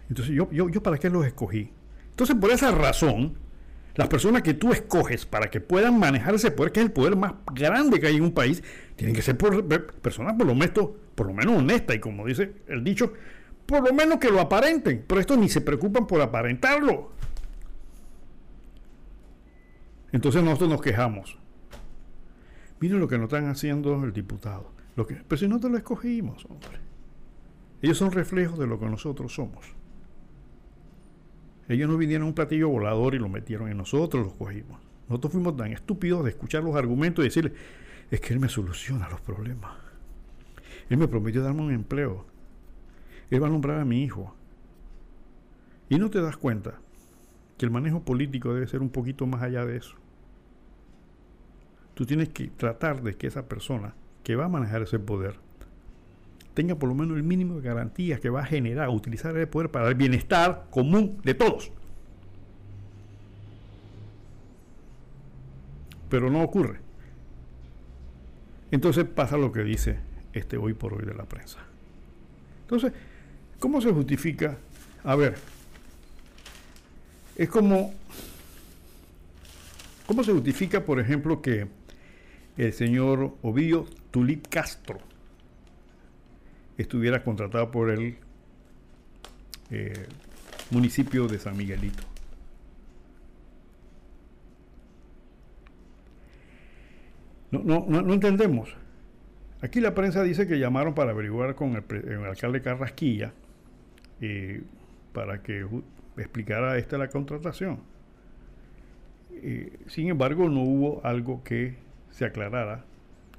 Entonces, yo, yo, yo para qué los escogí. Entonces, por esa razón, las personas que tú escoges para que puedan manejar ese poder, que es el poder más grande que hay en un país, tienen que ser personas por lo menos, por lo menos honestas y como dice el dicho, por lo menos que lo aparenten, pero estos ni se preocupan por aparentarlo. Entonces nosotros nos quejamos. Miren lo que nos están haciendo el diputado. Lo que, pero si no te lo escogimos, hombre. Ellos son reflejos de lo que nosotros somos. Ellos no vinieron un platillo volador y lo metieron en nosotros, lo cogimos. Nosotros fuimos tan estúpidos de escuchar los argumentos y decirle, es que Él me soluciona los problemas. Él me prometió darme un empleo. Él va a nombrar a mi hijo. Y no te das cuenta que el manejo político debe ser un poquito más allá de eso. Tú tienes que tratar de que esa persona que va a manejar ese poder tenga por lo menos el mínimo de garantías que va a generar, utilizar el poder para el bienestar común de todos. Pero no ocurre. Entonces pasa lo que dice este hoy por hoy de la prensa. Entonces, ¿Cómo se justifica? A ver, es como, ¿cómo se justifica, por ejemplo, que el señor Ovidio Tulip Castro estuviera contratado por el eh, municipio de San Miguelito? No, no, no, entendemos. Aquí la prensa dice que llamaron para averiguar con el, el alcalde Carrasquilla eh, para que explicara esta la contratación. Eh, sin embargo, no hubo algo que se aclarara.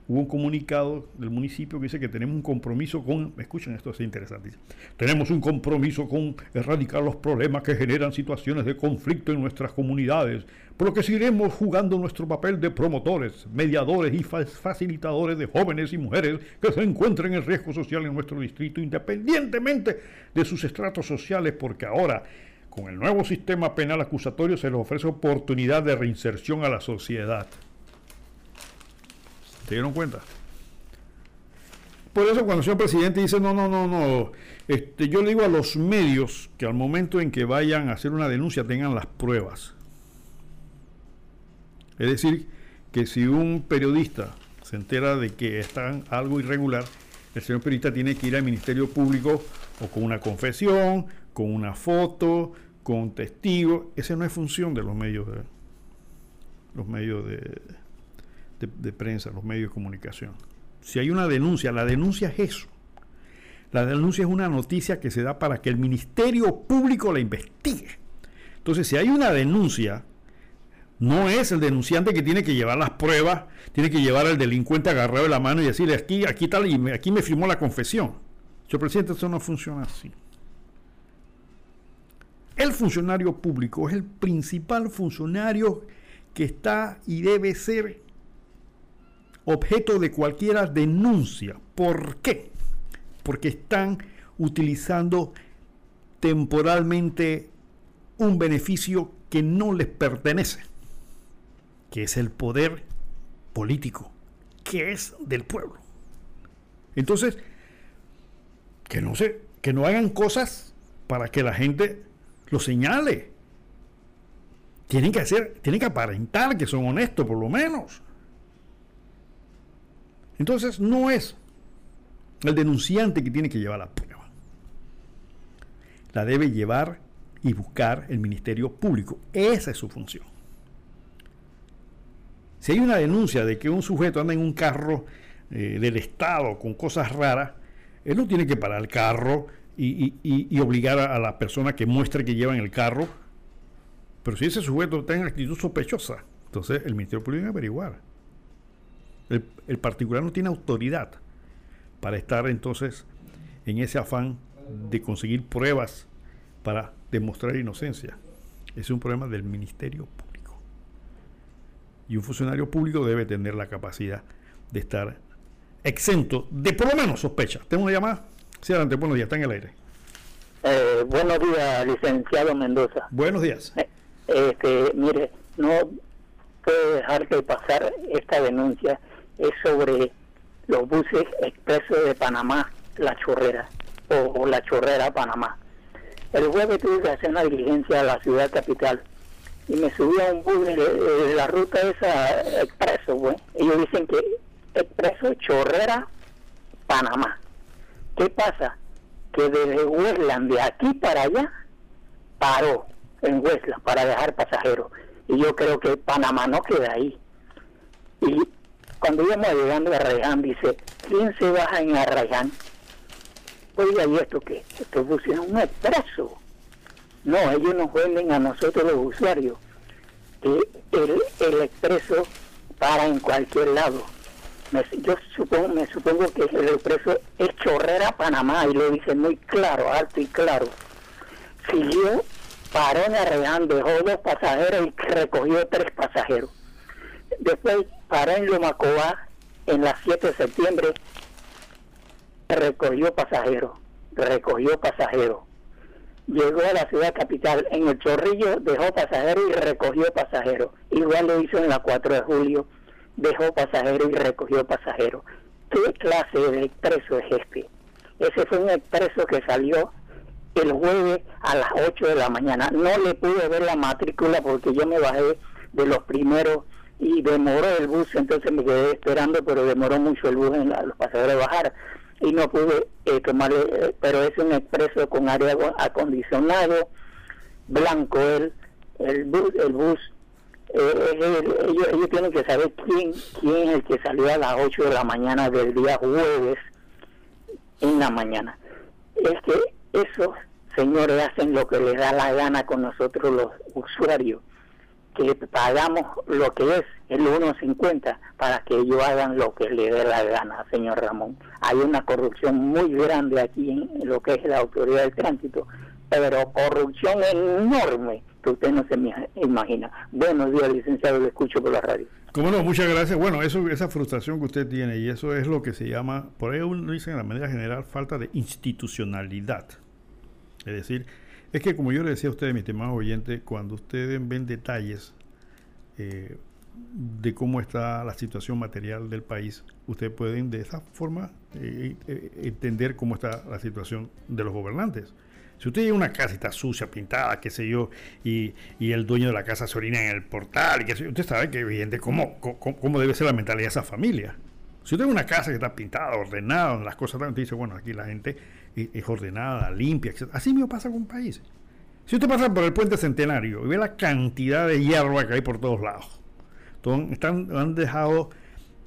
Hubo un comunicado del municipio que dice que tenemos un compromiso con, escuchen esto es interesante, tenemos un compromiso con erradicar los problemas que generan situaciones de conflicto en nuestras comunidades, por lo que seguiremos jugando nuestro papel de promotores, mediadores y facilitadores de jóvenes y mujeres que se encuentren en riesgo social en nuestro distrito, independientemente de sus estratos sociales, porque ahora, con el nuevo sistema penal acusatorio, se les ofrece oportunidad de reinserción a la sociedad. ¿Se dieron cuenta? Por eso cuando el señor presidente dice, no, no, no, no, este, yo le digo a los medios que al momento en que vayan a hacer una denuncia tengan las pruebas. Es decir, que si un periodista se entera de que está algo irregular, el señor periodista tiene que ir al Ministerio Público o con una confesión, con una foto, con un testigo. Esa no es función de los medios de, los medios de, de prensa, los medios de comunicación. Si hay una denuncia, la denuncia es eso. La denuncia es una noticia que se da para que el Ministerio Público la investigue. Entonces, si hay una denuncia, no es el denunciante que tiene que llevar las pruebas, tiene que llevar al delincuente agarrado de la mano y decirle aquí, aquí tal, y aquí me firmó la confesión. Señor presidente, eso no funciona así. El funcionario público es el principal funcionario que está y debe ser objeto de cualquier denuncia. ¿Por qué? Porque están utilizando temporalmente un beneficio que no les pertenece, que es el poder político, que es del pueblo. Entonces, que no se, que no hagan cosas para que la gente lo señale. Tienen que hacer, tienen que aparentar que son honestos por lo menos. Entonces no es el denunciante que tiene que llevar la prueba. La debe llevar y buscar el Ministerio Público. Esa es su función. Si hay una denuncia de que un sujeto anda en un carro eh, del Estado con cosas raras, él no tiene que parar el carro y, obligar a, la persona que muestre que lleva en el carro. Pero si ese sujeto está en actitud sospechosa, entonces el Ministerio Público debe averiguar. El particular no tiene autoridad para estar entonces en ese afán de conseguir pruebas para demostrar inocencia. es un problema del Ministerio Público. Y un funcionario público debe tener la capacidad de estar exento de por lo menos sospecha. ¿Tengo una llamada? Sí, adelante, buenos días, está en el aire. Eh, buenos días, licenciado Mendoza. Buenos días. Eh, este, mire, no puedo dejar de pasar esta denuncia. Es sobre los buses expresos de Panamá, La Chorrera, o, La Chorrera, Panamá. El jueves tuve que hacer una diligencia a la ciudad capital y me subí a un bus de, la ruta esa expreso, güey. Ellos dicen que expreso Chorrera, Panamá. ¿Qué pasa? Que desde Westland, de aquí para allá, paró en Westland para dejar pasajeros. Y yo creo que Panamá no queda ahí. Y cuando íbamos llegando a Arraiján, dice, ¿quién se baja en Arraiján? Oiga, ¿y esto qué? Esto es un expreso. No, ellos nos venden a nosotros los usuarios que el, el expreso para en cualquier lado yo supongo, me supongo que el expreso es Chorrera, Panamá, y lo dice muy claro, alto y claro. Siguió, paró en Arreán, dejó dos pasajeros y recogió tres pasajeros. Después paró en Lomacobá, en las 7 de septiembre, recogió pasajeros, recogió pasajeros. Llegó a la ciudad capital, en el Chorrillo dejó pasajeros y recogió pasajeros. Igual lo hizo en la 4 de julio dejó pasajero y recogió pasajero. ¿Qué clase de expreso es este? Ese fue un expreso que salió el jueves a las 8 de la mañana. No le pude ver la matrícula porque yo me bajé de los primeros y demoró el bus, entonces me quedé esperando, pero demoró mucho el bus en los pasajeros bajar y no pude eh, tomarle, eh, pero es un expreso con área acondicionado, blanco el, el bus, el bus eh, ellos, tienen que saber quién, quién es el que salió a las 8 de la mañana del día jueves en la mañana. Es que esos señores hacen lo que les da la gana con nosotros los usuarios, que pagamos lo que es el 1.50 para que ellos hagan lo que les dé la gana, señor Ramón. Hay una corrupción muy grande aquí en lo que es la autoridad del tránsito, pero corrupción enorme que usted no se imagina. Buenos días, licenciado, lo escucho por la radio. Cómo no, muchas gracias. Bueno, eso, esa frustración que usted tiene, y eso es lo que se llama, por ahí uno dice de la manera general, falta de institucionalidad. Es decir, es que como yo le decía a ustedes, mi estimado oyente, cuando ustedes ven detalles eh, de cómo está la situación material del país, ustedes pueden de esa forma eh, eh, entender cómo está la situación de los gobernantes. Si usted llega una casa y está sucia, pintada, qué sé yo, y, el dueño de la casa se orina en el portal, y qué sé usted sabe que evidente cómo, cómo, debe ser la mentalidad de esa familia. Si usted ve una casa que está pintada, ordenada, donde las cosas están, dice, bueno, aquí la gente es ordenada, limpia, etc. Así mismo pasa con un país. Si usted pasa por el puente centenario y ve la cantidad de hierba que hay por todos lados, están, han dejado,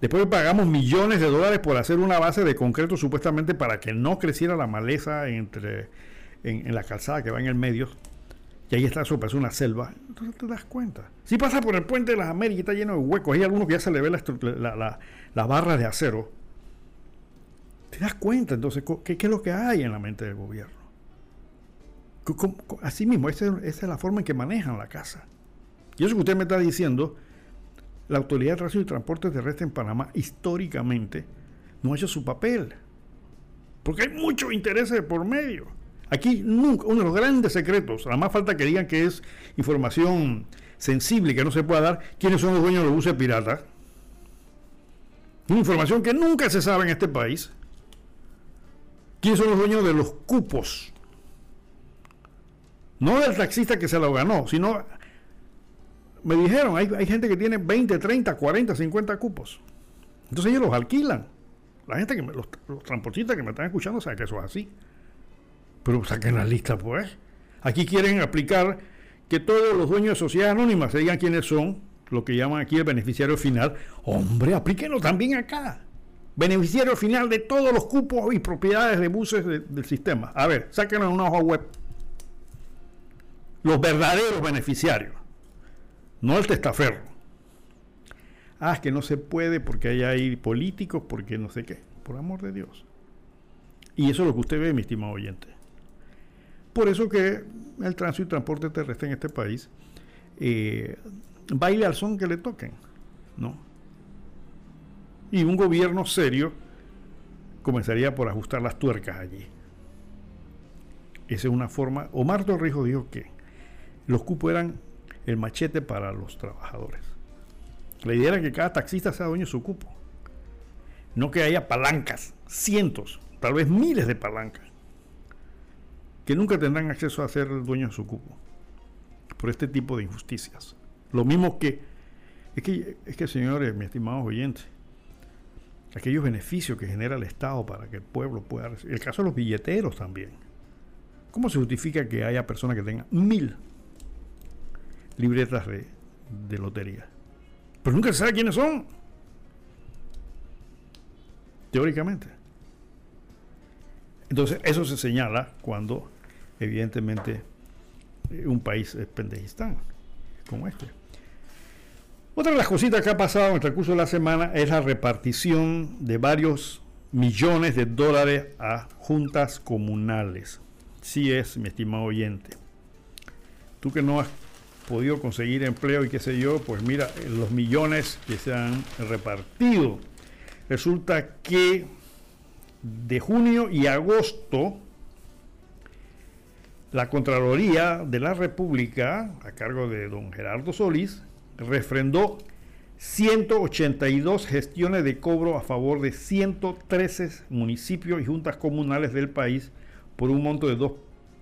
después pagamos millones de dólares por hacer una base de concreto supuestamente para que no creciera la maleza entre, en, la calzada que va en el medio, y ahí está eso, parece una selva, entonces te das cuenta. Si pasa por el puente de las Américas, está lleno de huecos, hay algunos que ya se le ve la, la, la barra de acero, te das cuenta entonces qué, es lo que hay en la mente del gobierno. Así mismo, esa, es la forma en que manejan la casa. Y eso que usted me está diciendo, la Autoridad de Tránsito y Transporte Terrestre en Panamá históricamente no ha hecho su papel. Porque hay muchos intereses por medio. Aquí nunca, uno de los grandes secretos, nada más falta que digan que es información sensible que no se pueda dar, quiénes son los dueños de los buses piratas. Una información que nunca se sabe en este país. ¿Quiénes son los dueños de los cupos no del taxista que se lo ganó, sino me dijeron, hay, gente que tiene 20, 30, 40, 50 cupos. Entonces ellos los alquilan. La gente que los, transportistas que me están escuchando saben que eso es así. Pero saquen la lista, pues. Aquí quieren aplicar que todos los dueños de sociedades anónimas se digan quiénes son, lo que llaman aquí el beneficiario final. Hombre, aplíquenlo también acá. Beneficiario final de todos los cupos y propiedades de buses del sistema. A ver, sáquenlo en una hoja web los verdaderos beneficiarios, no el testaferro. Ah, es que no se puede porque ahí políticos, porque no sé qué, por amor de Dios. Y eso es lo que usted ve, mi estimado oyente. Por eso que el tránsito y transporte terrestre en este país eh, baile al son que le toquen, ¿no? Y un gobierno serio comenzaría por ajustar las tuercas allí. Esa es una forma. Omar Torrijos dijo que los cupos eran el machete para los trabajadores. La idea era que cada taxista sea dueño de su cupo. No que haya palancas, cientos, tal vez miles de palancas, que nunca tendrán acceso a ser dueños de su cupo por este tipo de injusticias. Lo mismo que, es que, es que señores, mis estimados oyentes, aquellos beneficios que genera el Estado para que el pueblo pueda recibir. El caso de los billeteros también. ¿Cómo se justifica que haya personas que tengan mil libretas de, lotería. Pero nunca se sabe quiénes son. Teóricamente. Entonces, eso se señala cuando, evidentemente, eh, un país es pendejistán, como este. Otra de las cositas que ha pasado en el transcurso de la semana es la repartición de varios millones de dólares a juntas comunales. Sí es, mi estimado oyente. Tú que no has podido conseguir empleo y qué sé yo, pues mira, los millones que se han repartido. Resulta que de junio y agosto, la Contraloría de la República, a cargo de don Gerardo Solís, refrendó 182 gestiones de cobro a favor de 113 municipios y juntas comunales del país por un monto de 2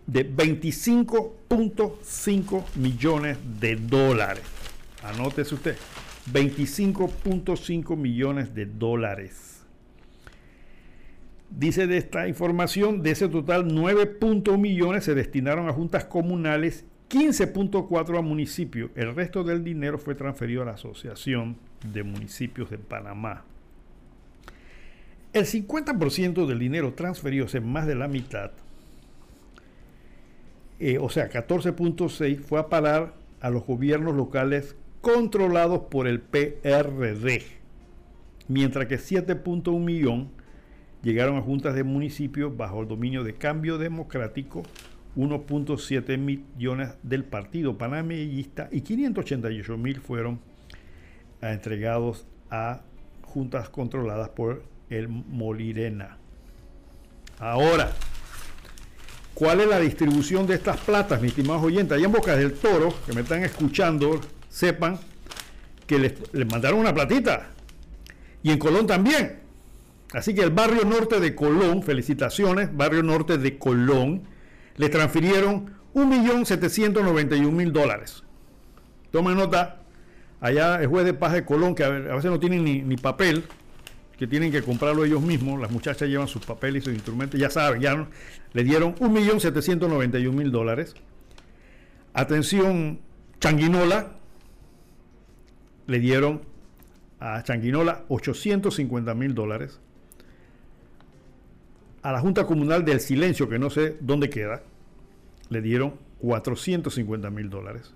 de 25.5 millones de dólares. Anótese usted, 25.5 millones de dólares. Dice de esta información, de ese total 9.1 millones se destinaron a juntas comunales, 15.4 a municipios. El resto del dinero fue transferido a la Asociación de Municipios de Panamá. El 50% del dinero transferido, es más de la mitad, eh, o sea, 14.6 fue a parar a los gobiernos locales controlados por el PRD, mientras que 7.1 millón llegaron a juntas de municipios bajo el dominio de Cambio Democrático, 1.7 millones del Partido Panameñista y 588 mil fueron entregados a juntas controladas por el Molirena. Ahora, ¿Cuál es la distribución de estas platas, mis estimados oyentes? Allá en Bocas del Toro, que me están escuchando, sepan que les, mandaron una platita. Y en Colón también. Así que el barrio norte de Colón, felicitaciones, barrio norte de Colón, le transfirieron 1.791.000 dólares. Tomen nota, allá el juez de paz de Colón, que a veces no tienen ni, ni papel, que tienen que comprarlo ellos mismos. Las muchachas llevan sus papeles y sus instrumentos. Ya saben, ya le dieron 1.791.000 dólares. Atención, Changuinola. Le dieron a Changuinola 850 mil dólares. A la Junta Comunal del Silencio, que no sé dónde queda, le dieron 450 mil dólares.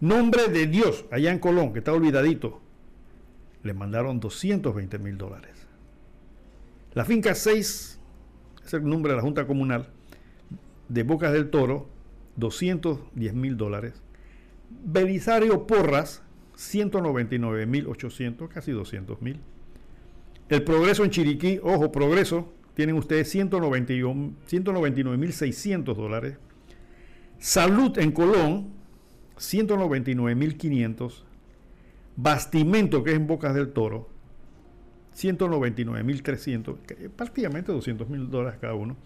Nombre de Dios, allá en Colón, que está olvidadito, le mandaron 220 mil dólares. La finca 6, es el nombre de la Junta Comunal, de Bocas del Toro, 210 mil dólares. Belisario Porras, 199 mil 800, casi 200 mil. El Progreso en Chiriquí, ojo, Progreso, tienen ustedes 199 mil 600 dólares. Salud en Colón, 199 mil 500 Bastimento, que es en Bocas del Toro, 199.300, prácticamente 200.000 dólares cada uno.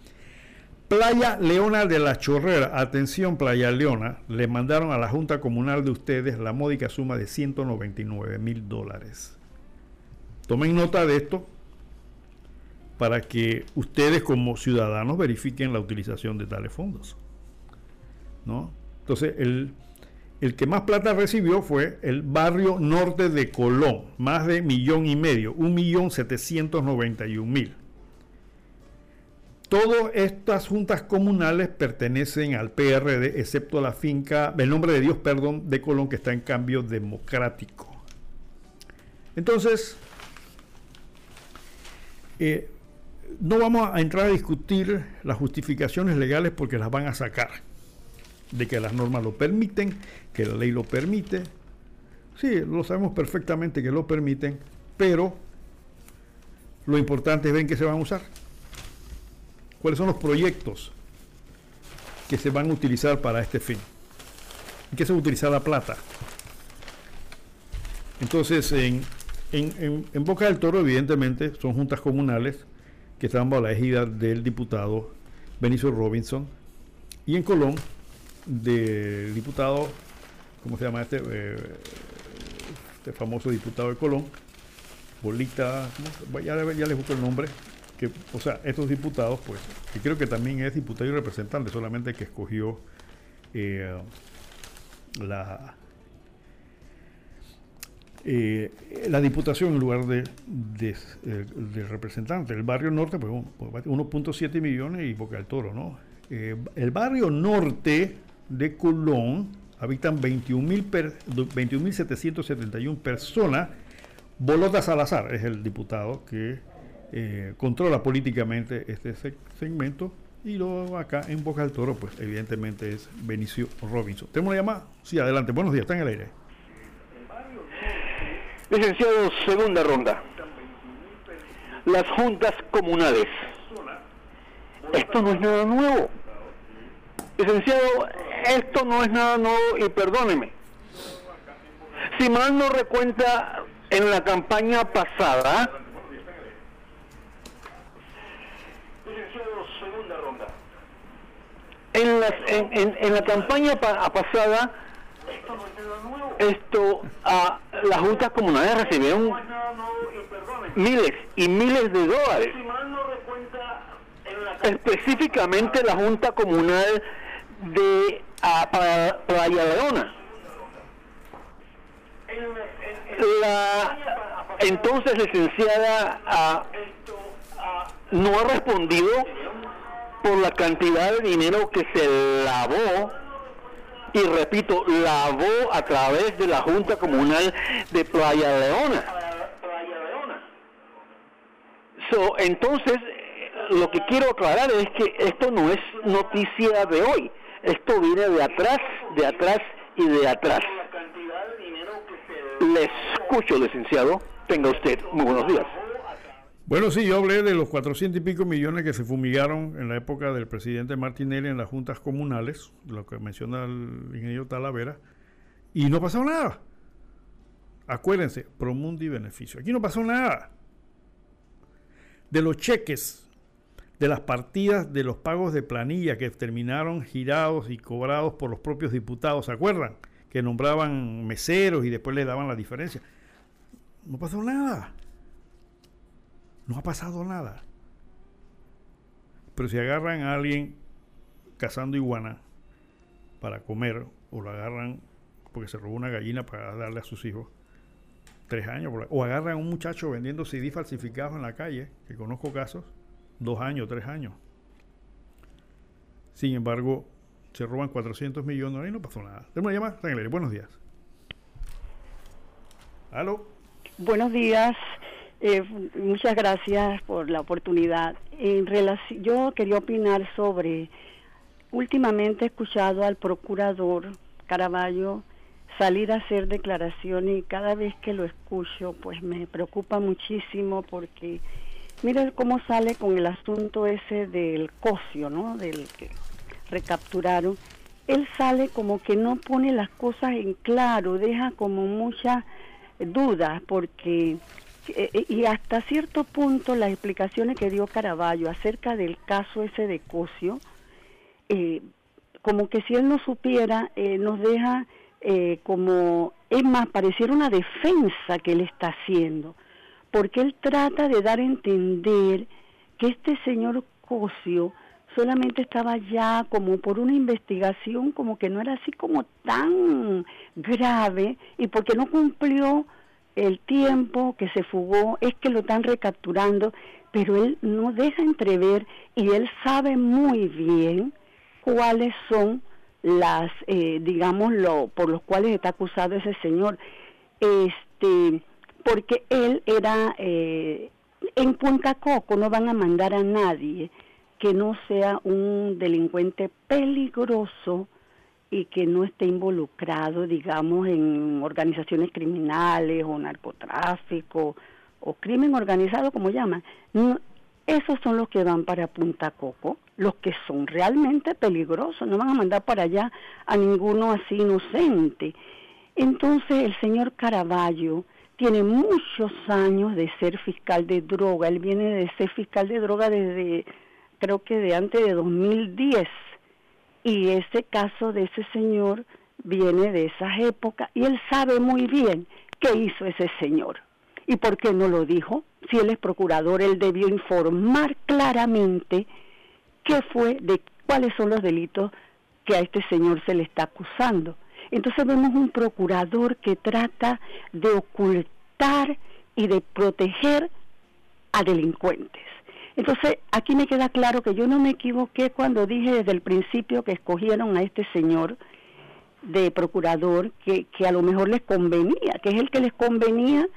Playa Leona de la Chorrera, atención Playa Leona, le mandaron a la Junta Comunal de ustedes la módica suma de 199 mil dólares. Tomen nota de esto para que ustedes como ciudadanos verifiquen la utilización de tales fondos. ¿no? Entonces, el, el que más plata recibió fue el barrio norte de Colón, más de millón y medio, un millón setecientos noventa y un mil. Todas estas juntas comunales pertenecen al PRD, excepto la finca, el nombre de Dios, perdón, de Colón, que está en cambio democrático. Entonces, eh, no vamos a entrar a discutir las justificaciones legales porque las van a sacar de que las normas lo permiten, que la ley lo permite. Sí, lo sabemos perfectamente que lo permiten, pero lo importante es ver en qué se van a usar. ¿Cuáles son los proyectos que se van a utilizar para este fin? ¿En qué se va a utilizar la plata? Entonces, en, en Boca del Toro, evidentemente, son juntas comunales que están bajo la égida del diputado Benicio Robinson. Y en Colón, del diputado, ¿cómo se llama este? Eh, este famoso diputado de Colón, Bolita, ya, ya les busco el nombre, que, o sea, estos diputados, pues, que creo que también es diputado y representante, solamente que escogió eh, la eh, la diputación en lugar de, de, representante. El barrio norte, pues 1.7 pues, millones y Boca del Toro, ¿no? el barrio norte de Colón habitan 21.771 personas. Bolota Salazar es el diputado que eh, controla políticamente este segmento. Y luego acá en Boca del Toro, pues evidentemente es Benicio Robinson. ¿Tenemos una llamada? Sí, adelante. Buenos días, está en el aire. Licenciado, segunda ronda. Las juntas comunales. Esto no es nada nuevo. Licenciado, esto no es nada nuevo y perdóneme. Si mal no recuenta, en la campaña pasada, en, las, en, en, la campaña pasada, esto, a las juntas comunales recibieron miles y miles de dólares. Específicamente la Junta Comunal de a, para Leona. La entonces licenciada no ha respondido por la cantidad de dinero que se lavó y repito, lavó a través de la Junta Comunal de Playa Leona. So, entonces, lo que quiero aclarar es que esto no es noticia de hoy. Esto viene de atrás, de atrás y de atrás. Le escucho, licenciado. Tenga usted muy buenos días. Bueno, sí, yo hablé de los 400 y pico millones que se fumigaron en la época del presidente Martinelli en las juntas comunales, lo que menciona el ingeniero Talavera, y no pasó nada. Acuérdense, Promundi beneficio. Aquí no pasó nada. De los cheques de las partidas de los pagos de planilla que terminaron girados y cobrados por los propios diputados, ¿se acuerdan? Que nombraban meseros y después le daban la diferencia. No pasó nada. No ha pasado nada. Pero si agarran a alguien cazando iguana para comer o lo agarran porque se robó una gallina para darle a sus hijos, tres años. O agarran a un muchacho vendiendo CD falsificados en la calle, que conozco casos, dos años, tres años. Sin embargo, se roban 400 millones y no pasó nada. Tenemos una llamada, buenos días. ¿Aló? Buenos días. Eh, muchas gracias por la oportunidad. En relación, yo quería opinar sobre, últimamente he escuchado al procurador Caraballo salir a hacer declaraciones y cada vez que lo escucho pues me preocupa muchísimo porque miren cómo sale con el asunto ese del cocio, ¿no? Del que recapturaron. Él sale como que no pone las cosas en claro, deja como muchas dudas porque y hasta cierto punto las explicaciones que dio Caraballo acerca del caso ese de Cocio, eh, como que si él no supiera, nos deja como, es más, pareciera una defensa que él está haciendo, porque él trata de dar a entender que este señor Cosio solamente estaba ya como por una investigación como que no era así como tan grave y porque no cumplió el tiempo que se fugó es que lo están recapturando, pero él no deja entrever y él sabe muy bien cuáles son las, eh, digamos, lo, por los cuales está acusado ese señor. Este, porque él era, eh, en Punta Coco no van a mandar a nadie que no sea un delincuente peligroso y que no esté involucrado, digamos, en organizaciones criminales o narcotráfico o crimen organizado, como llaman. esos son los que van para Punta Coco, los que son realmente peligrosos, no van a mandar para allá a ninguno así inocente. Entonces el señor Caraballo tiene muchos años de ser fiscal de droga, él viene de ser fiscal de droga desde, creo que de antes de 2010 y ese caso de ese señor viene de esas épocas y él sabe muy bien qué hizo ese señor. ¿Y por qué no lo dijo? Si él es procurador, él debió informar claramente qué fue, de cuáles son los delitos que a este señor se le está acusando. Entonces vemos un procurador que trata de ocultar y de proteger a delincuentes. Entonces, aquí me queda claro que yo no me equivoqué cuando dije desde el principio que escogieron a este señor de procurador que, que a lo mejor les convenía, que es el que les convenía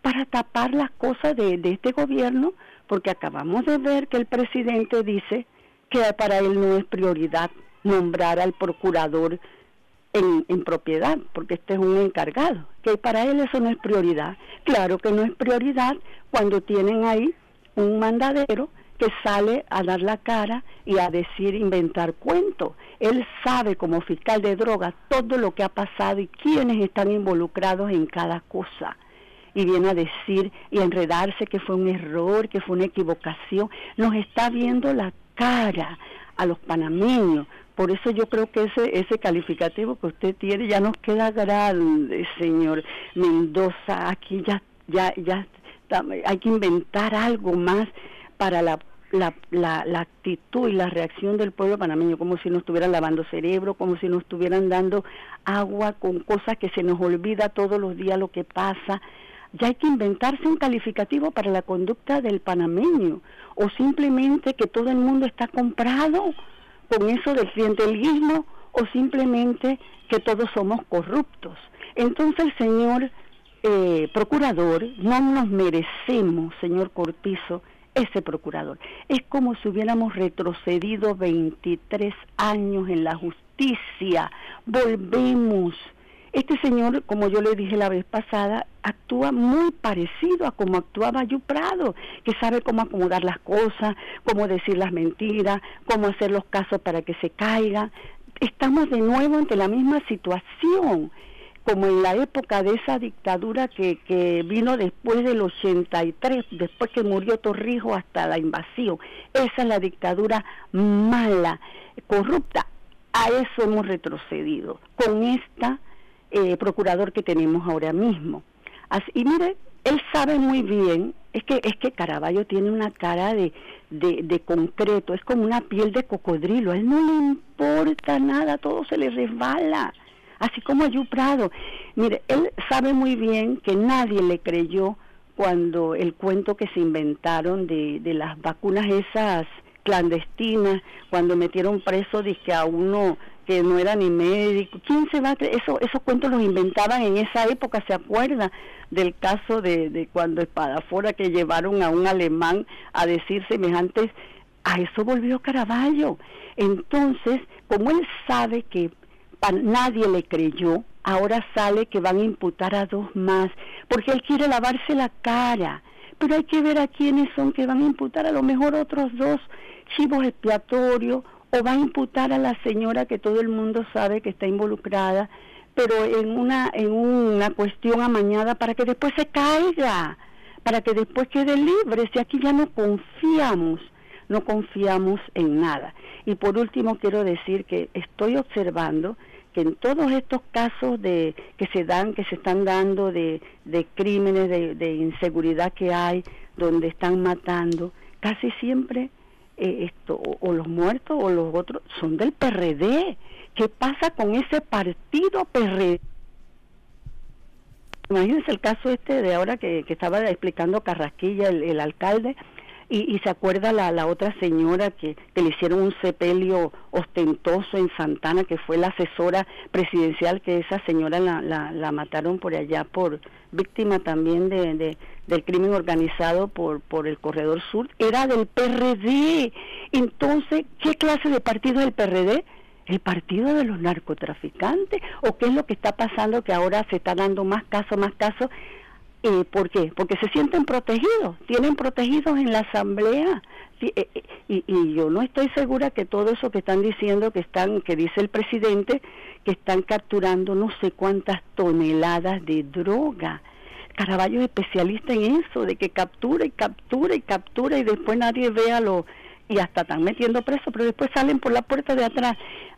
para tapar las cosas de, de este gobierno, porque acabamos de ver que el presidente dice que para él no es prioridad nombrar al procurador en, en, propiedad, porque este es un encargado, que para él eso no es prioridad. Claro que no es prioridad cuando tienen ahí un mandadero que sale a dar la cara y a decir, inventar cuentos. Él sabe como fiscal de drogas todo lo que ha pasado y quiénes están involucrados en cada cosa. Y viene a decir y a enredarse que fue un error, que fue una equivocación. Nos está viendo la cara a los panameños. Por eso yo creo que ese, ese calificativo que usted tiene ya nos queda grande, señor Mendoza. Aquí ya, ya, ya hay que inventar algo más para la, la, la, actitud y la reacción del pueblo panameño, como si nos estuvieran lavando cerebro, como si nos estuvieran dando agua con cosas que se nos olvida todos los días lo que pasa. Ya hay que inventarse un calificativo para la conducta del panameño, o simplemente que todo el mundo está comprado con eso del clientelismo, o simplemente que todos somos corruptos. Entonces el Señor eh, procurador, no nos merecemos, señor Cortizo, ese procurador. Es como si hubiéramos retrocedido 23 años en la justicia. Volvemos. Este señor, como yo le dije la vez pasada, actúa muy parecido a como actuaba Yu Prado, que sabe cómo acomodar las cosas, cómo decir las mentiras, cómo hacer los casos para que se caiga. Estamos de nuevo ante la misma situación como en la época de esa dictadura que, que vino después del 83, después que murió Torrijos hasta la invasión. Esa es la dictadura mala, corrupta. A eso hemos retrocedido con esta eh, procurador que tenemos ahora mismo. Así, y mire, él sabe muy bien, es que, es que Caraballo tiene una cara de, de, concreto, es como una piel de cocodrilo, a él no le importa nada, todo se le resbala, así como a Yu Prado. Mire, él sabe muy bien que nadie le creyó cuando el cuento que se inventaron de, de las vacunas esas clandestinas, cuando metieron preso que a uno que no era ni médico. ¿Quién se va a Eso, esos cuentos los inventaban en esa época, ¿se acuerda? Del caso de, de cuando Espadafora que llevaron a un alemán a decir semejantes, a eso volvió Caraballo. Entonces, como él sabe que nadie le creyó, ahora sale que van a imputar a dos más, porque él quiere lavarse la cara. Pero hay que ver a quiénes son que van a imputar, a lo mejor otros dos chivos expiatorios o va a imputar a la señora que todo el mundo sabe que está involucrada, pero en una, en una cuestión amañada para que después se caiga, para que después quede libre, si aquí ya no confiamos, no confiamos en nada. Y por último quiero decir que estoy observando que en todos estos casos de que se dan, que se están dando de, de crímenes, de, de inseguridad que hay, donde están matando, casi siempre eh, esto, o, los muertos o los otros son del PRD. ¿Qué pasa con ese partido PRD? Imagínense el caso este de ahora que, estaba explicando Carrasquilla, el, alcalde, y, se acuerda la, la otra señora que, le hicieron un sepelio ostentoso en Santana, que fue la asesora presidencial, que esa señora la, la, mataron por allá por víctima también de, del crimen organizado por, por el Corredor Sur, era del PRD. Entonces, ¿qué clase de partido es el PRD? ¿El partido de los narcotraficantes? ¿O qué es lo que está pasando que ahora se está dando más caso, más caso? Eh, ¿Por qué? Porque se sienten protegidos, tienen protegidos en la asamblea. Eh, eh, y, yo no estoy segura que todo eso que están diciendo, que están, que dice el presidente, que están capturando no sé cuántas toneladas de droga. Caraballo es especialista en eso, de que captura y captura y captura y después nadie vea lo y hasta están metiendo preso, pero después salen por la puerta de atrás.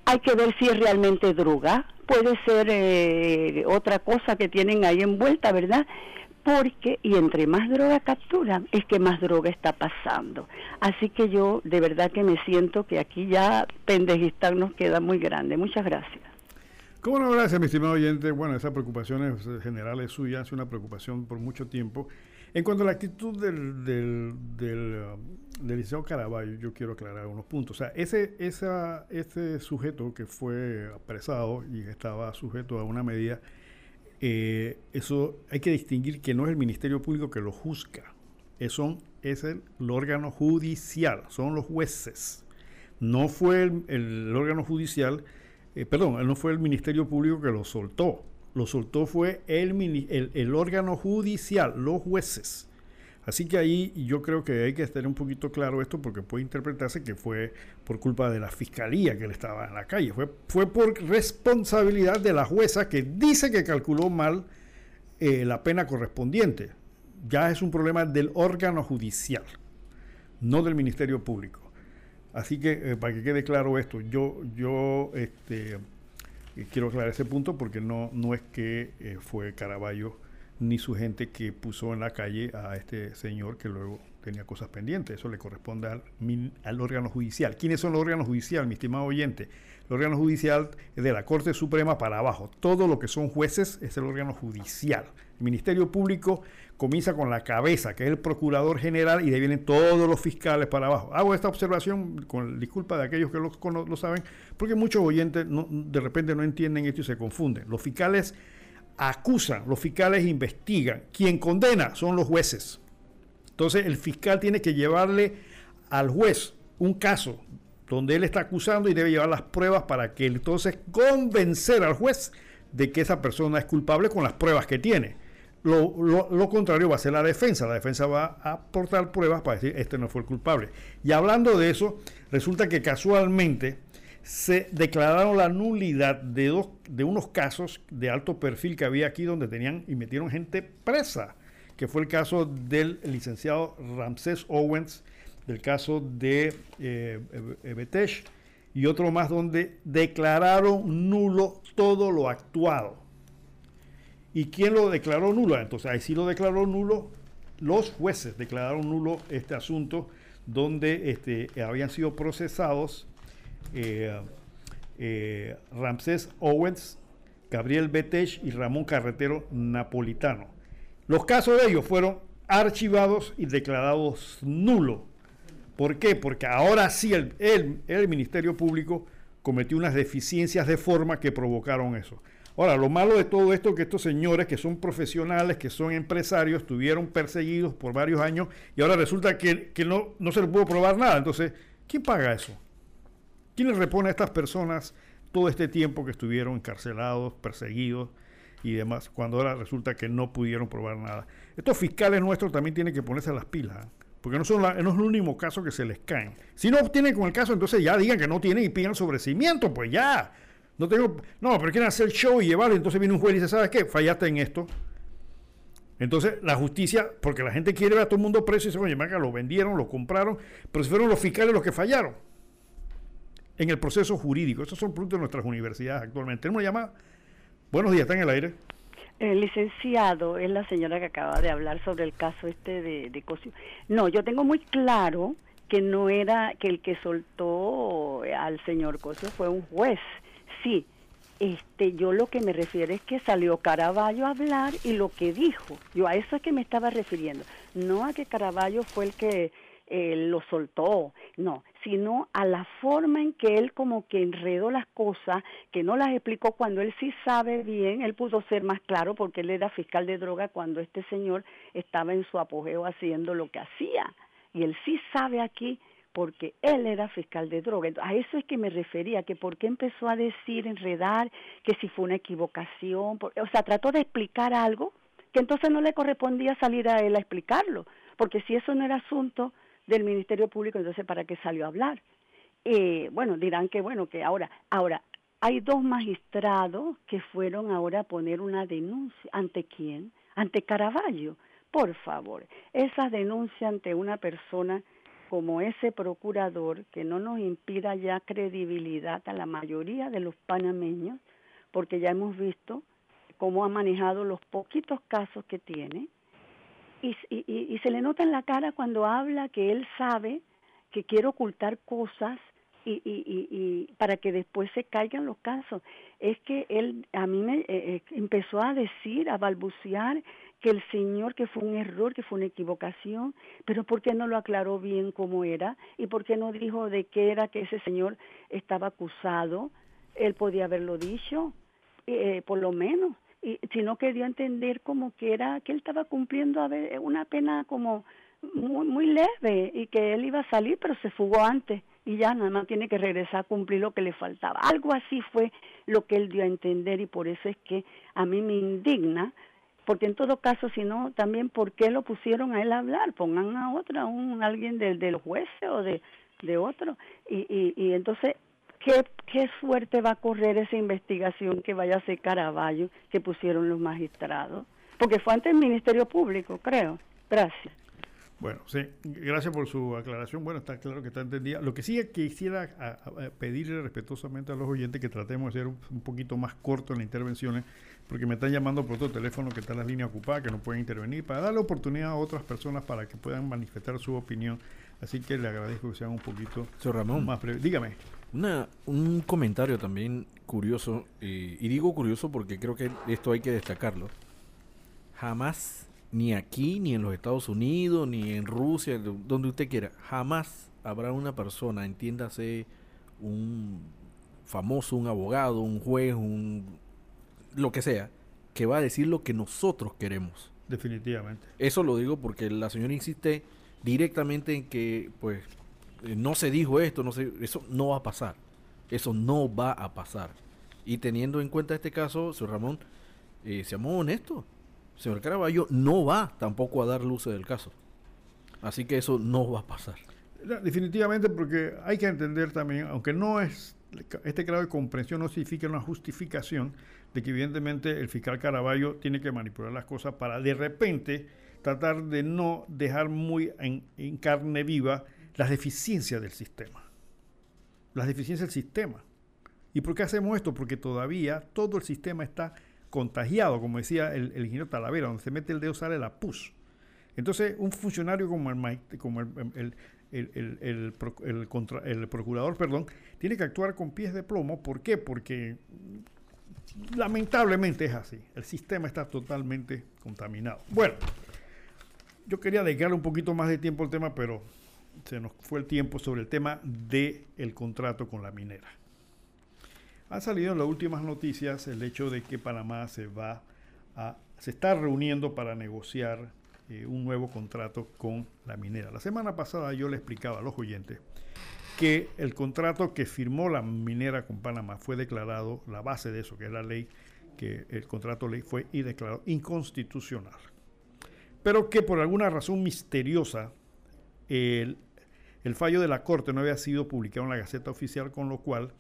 Hay que ver si es realmente droga, puede ser eh, otra cosa que tienen ahí envuelta, ¿verdad? Porque, y entre más droga capturan, es que más droga está pasando. Así que yo de verdad que me siento que aquí ya Pendejistán nos queda muy grande. Muchas gracias. ¿Cómo no? Gracias, mi estimado oyente. Bueno, esa preocupación es general es suya, es una preocupación por mucho tiempo. En cuanto a la actitud del, del, del, um, Liceo Caraballo, yo quiero aclarar unos puntos. O sea, ese, esa, ese sujeto que fue apresado y estaba sujeto a una medida, eh, eso hay que distinguir que no es el Ministerio Público que lo juzga, es, es el, órgano judicial, son los jueces. No fue el, el órgano judicial eh, perdón, no fue el Ministerio Público que lo soltó, lo soltó fue el, el, órgano judicial, los jueces. Así que ahí yo creo que hay que estar un poquito claro esto porque puede interpretarse que fue por culpa de la fiscalía que él estaba en la calle. Fue, fue por responsabilidad de la jueza que dice que calculó mal eh, la pena correspondiente. Ya es un problema del órgano judicial, no del Ministerio Público. Así que eh, para que quede claro esto, yo, yo este, eh, quiero aclarar ese punto porque no, no es que fue Caraballo ni su gente que puso en la calle a este señor que luego tenía cosas pendientes. Eso le corresponde al, al órgano judicial. ¿Quiénes son los órganos judiciales, mi estimado oyente? El órgano judicial de la Corte Suprema para abajo. Todo lo que son jueces es el órgano judicial. El Ministerio Público comienza con la cabeza, que es el procurador general, y de ahí vienen todos los fiscales para abajo. Hago esta observación con disculpa de aquellos que lo, lo saben, porque muchos oyentes de repente no entienden esto y se confunden. Los fiscales acusan, los fiscales investigan. Quien condena son los jueces. Entonces el fiscal tiene que llevarle al juez un caso donde él está acusando y debe llevar las pruebas para que entonces convencer al juez de que esa persona es culpable con las pruebas que tiene. Lo, contrario va a ser la defensa. La defensa va a aportar pruebas para decir este no fue el culpable. Y hablando de eso, resulta que casualmente se declararon la nulidad de, dos, de unos casos de alto perfil que había aquí donde tenían y metieron gente presa, que fue el caso del licenciado Ramsés Owens, del caso de eh, Betesh y otro más donde declararon nulo todo lo actuado ¿Y quién lo declaró nulo? Entonces ahí sí lo declaró nulo. Los jueces declararon nulo este asunto donde este, habían sido procesados eh, eh, Ramsés Owens, Gabriel Betech y Ramón Carretero Napolitano. Los casos de ellos fueron archivados y declarados nulos. ¿Por qué? Porque ahora sí el, el, Ministerio Público cometió unas deficiencias de forma que provocaron eso. Ahora, lo malo de todo esto es que estos señores que son profesionales, que son empresarios, estuvieron perseguidos por varios años y ahora resulta que, no, no se les pudo probar nada. Entonces, ¿quién paga eso? ¿Quién les repone a estas personas todo este tiempo que estuvieron encarcelados, perseguidos y demás, cuando ahora resulta que no pudieron probar nada? Estos fiscales nuestros también tienen que ponerse las pilas. ¿eh? porque no, son no es el único caso que se les caen. Si no obtienen con el caso, entonces ya digan que no tienen y pidan sobrecimiento, pues ya. No tengo, no, pero quieren hacer show y llevarlo, entonces viene un juez y dice, ¿sabes qué? Fallaste en esto. Entonces, la justicia, porque la gente quiere ver a todo el mundo preso y dice, oye, lo vendieron, lo compraron, pero si fueron los fiscales los que fallaron en el proceso jurídico. Esos son productos de nuestras universidades actualmente. Tenemos una llamada. Buenos días, está en el aire. El licenciado es la señora que acaba de hablar sobre el caso este de, de Cosio. No, yo tengo muy claro que no era que el que soltó al señor Cosio fue un juez. Sí, este, yo lo que me refiero es que salió Caraballo a hablar y lo que dijo. Yo a eso es que me estaba refiriendo. No a que Caraballo fue el que eh, lo soltó, no, sino a la forma en que él como que enredó las cosas, que no las explicó cuando él sí sabe bien, él pudo ser más claro porque él era fiscal de droga cuando este señor estaba en su apogeo haciendo lo que hacía. Y él sí sabe aquí porque él era fiscal de droga. A eso es que me refería, que por qué empezó a decir, enredar, que si fue una equivocación, o sea, trató de explicar algo que entonces no le correspondía salir a él a explicarlo, porque si eso no era asunto del Ministerio Público, entonces ¿para qué salió a hablar? Eh, bueno, dirán que bueno, que ahora, ahora, hay dos magistrados que fueron ahora a poner una denuncia. ¿Ante quién? Ante Caraballo. Por favor, esa denuncia ante una persona como ese procurador que no nos impida ya credibilidad a la mayoría de los panameños, porque ya hemos visto cómo ha manejado los poquitos casos que tiene, y, se le nota en la cara cuando habla que él sabe que quiere ocultar cosas y, y, para que después se caigan los casos. Es que él a mí me eh, eh, empezó a decir, a balbucear que el Señor, que fue un error, que fue una equivocación, pero ¿por qué no lo aclaró bien cómo era? ¿Y por qué no dijo de qué era que ese Señor estaba acusado? Él podía haberlo dicho, eh, por lo menos y, sino que dio a entender como que era que él estaba cumpliendo una pena como muy, muy leve y que él iba a salir pero se fugó antes y ya nada más tiene que regresar a cumplir lo que le faltaba. Algo así fue lo que él dio a entender y por eso es que a mí me indigna, porque en todo caso, si no, también por qué lo pusieron a él a hablar, pongan a otro, a un alguien del, del juez o de, de otro. Y, y entonces ¿Qué, qué suerte va a correr esa investigación que vaya a ser Caraballo que pusieron los magistrados? Porque fue ante el Ministerio Público, creo. Gracias. Bueno, sí, gracias por su aclaración. Bueno, está claro que está entendida. Lo que sí quisiera pedirle respetuosamente a los oyentes que tratemos de ser un, poquito más corto en las intervenciones, porque me están llamando por otro teléfono que está en la línea ocupada, que no pueden intervenir, para darle oportunidad a otras personas para que puedan manifestar su opinión. Así que le agradezco que sean un poquito Ramón, más Dígame. Una, un comentario también curioso, eh, y digo curioso porque creo que esto hay que destacarlo. Jamás, ni aquí, ni en los Estados Unidos, ni en Rusia, donde usted quiera, jamás habrá una persona, entiéndase, un famoso, un abogado, un juez, un lo que sea, que va a decir lo que nosotros queremos. Definitivamente. Eso lo digo porque la señora insiste directamente en que, pues, no se dijo esto, no se, eso no va a pasar. Eso no va a pasar. Y teniendo en cuenta este caso, señor Ramón, eh, seamos honestos. Señor Caraballo no va tampoco a dar luces del caso. Así que eso no va a pasar. Definitivamente, porque hay que entender también, aunque no es este grado de comprensión no significa una justificación de que evidentemente el fiscal Caraballo tiene que manipular las cosas para de repente tratar de no dejar muy en carne viva las deficiencias del sistema. Las deficiencias del sistema. ¿Y por qué hacemos esto? Porque todavía todo el sistema está contagiado, como decía el, ingeniero Talavera, donde se mete el dedo sale la pus. Entonces, un funcionario como el, como el, el, procurador, perdón, tiene que actuar con pies de plomo. ¿Por qué? Porque lamentablemente es así. El sistema está totalmente contaminado. Bueno, yo quería dedicarle un poquito más de tiempo al tema, pero se nos fue el tiempo sobre el tema del el contrato con la minera. Ha salido en las últimas noticias el hecho de que Panamá se va a se está reuniendo para negociar eh, un nuevo contrato con la minera. La semana pasada yo le explicaba a los oyentes que el contrato que firmó la minera con Panamá fue declarado, la base de eso, que es la ley, que el contrato ley fue y declarado inconstitucional. Pero que por alguna razón misteriosa el, fallo de la Corte no había sido publicado en la Gaceta Oficial, con lo cual,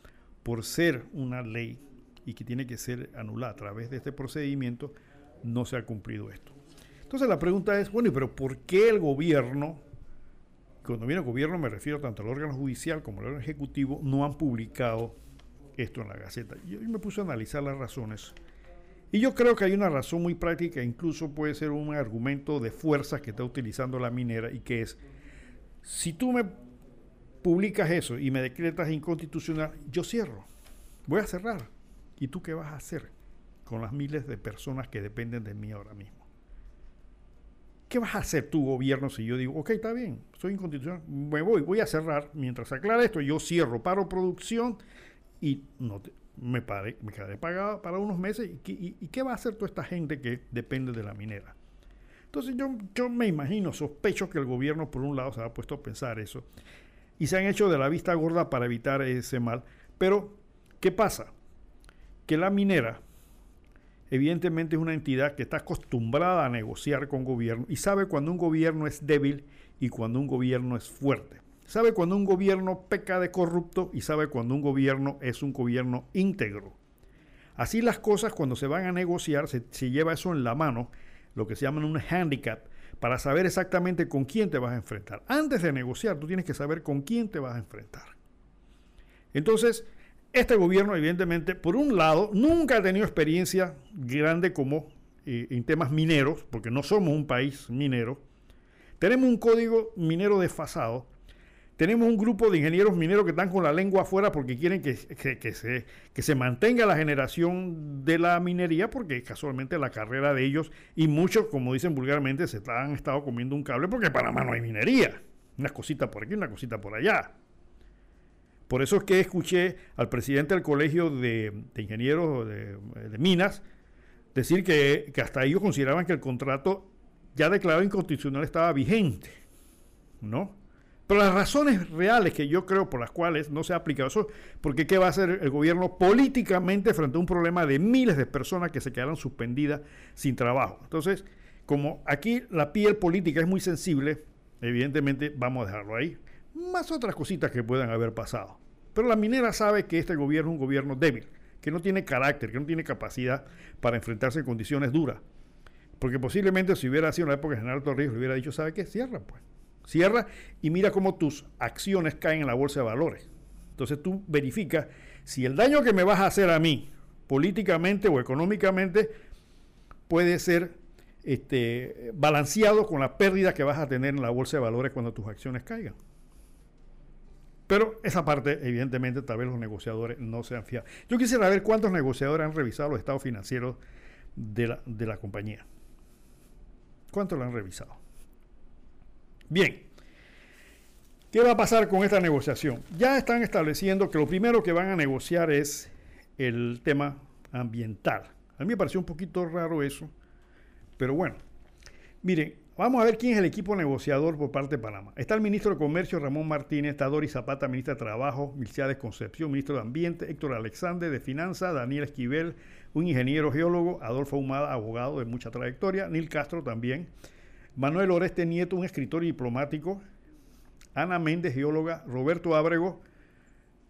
por ser una ley y que tiene que ser anulada a través de este procedimiento, no se ha cumplido esto. Entonces la pregunta es, bueno, pero ¿por qué el gobierno cuando viene el gobierno me refiero tanto al órgano judicial como al órgano ejecutivo, no han publicado esto en la Gaceta. Yo me puse a analizar las razones. Y yo creo que hay una razón muy práctica, incluso puede ser un argumento de fuerza que está utilizando la minera y que es, si tú me publicas eso y me decretas inconstitucional, yo cierro. Voy a cerrar. ¿Y tú qué vas a hacer con las miles de personas que dependen de mí ahora mismo? ¿Qué vas a hacer tu gobierno si yo digo, ok, está bien, soy inconstitucional, me voy, voy a cerrar, mientras aclara esto, yo cierro, paro producción y no me, pare, me quedaré pagado para unos meses? ¿Y, qué va a hacer toda esta gente que depende de la minera? Entonces yo, yo me imagino, sospecho que el gobierno por un lado se ha puesto a pensar eso y se han hecho de la vista gorda para evitar ese mal. Pero, ¿qué pasa? Que la minera evidentemente es una entidad que está acostumbrada a negociar con gobierno y sabe cuando un gobierno es débil y cuando un gobierno es fuerte. Sabe cuando un gobierno peca de corrupto y sabe cuando un gobierno es un gobierno íntegro. Así las cosas cuando se van a negociar se, lleva eso en la mano, lo que se llama un handicap, para saber exactamente con quién te vas a enfrentar. Antes de negociar, tú tienes que saber con quién te vas a enfrentar. Entonces, este gobierno, evidentemente, por un lado, nunca ha tenido experiencia grande como eh, en temas mineros, porque no somos un país minero. Tenemos un código minero desfasado. Tenemos un grupo de ingenieros mineros que están con la lengua afuera porque quieren que, se, que se mantenga la generación de la minería, porque casualmente la carrera de ellos y muchos, como dicen vulgarmente, se han estado comiendo un cable porque para Panamá no hay minería. Una cosita por aquí, una cosita por allá. Por eso es que escuché al presidente del Colegio de, Ingenieros de, Minas decir que, hasta ellos consideraban que el contrato ya declarado inconstitucional estaba vigente, ¿no? Pero las razones reales que yo creo por las cuales no se ha aplicado eso, porque ¿qué va a hacer el gobierno políticamente frente a un problema de miles de personas que se quedaron suspendidas sin trabajo? Entonces, como aquí la piel política es muy sensible, evidentemente vamos a dejarlo ahí más otras cositas que puedan haber pasado. Pero la minera sabe que este gobierno es un gobierno débil, que no tiene carácter, que no tiene capacidad para enfrentarse en condiciones duras. Porque posiblemente si hubiera sido en la época de General Torrijos, le hubiera dicho, ¿sabe qué? Cierra, pues. Cierra y mira cómo tus acciones caen en la bolsa de valores. Entonces tú verificas si el daño que me vas a hacer a mí, políticamente o económicamente, puede ser este, balanceado con la pérdida que vas a tener en la bolsa de valores cuando tus acciones caigan. Pero esa parte, evidentemente, tal vez los negociadores no sean fiables. Yo quisiera ver cuántos negociadores han revisado los estados financieros de la, de la compañía. ¿Cuántos lo han revisado? Bien. ¿Qué va a pasar con esta negociación? Ya están estableciendo que lo primero que van a negociar es el tema ambiental. A mí me pareció un poquito raro eso, pero bueno. Miren, Vamos a ver quién es el equipo negociador por parte de Panamá. Está el ministro de Comercio Ramón Martínez, está Doris Zapata, ministra de Trabajo, Milciades Concepción, ministro de Ambiente, Héctor Alexander de Finanzas, Daniel Esquivel, un ingeniero geólogo, Adolfo Humada, abogado de mucha trayectoria, Nil Castro también, Manuel Oreste Nieto, un escritor y diplomático, Ana Méndez, geóloga, Roberto Ábrego,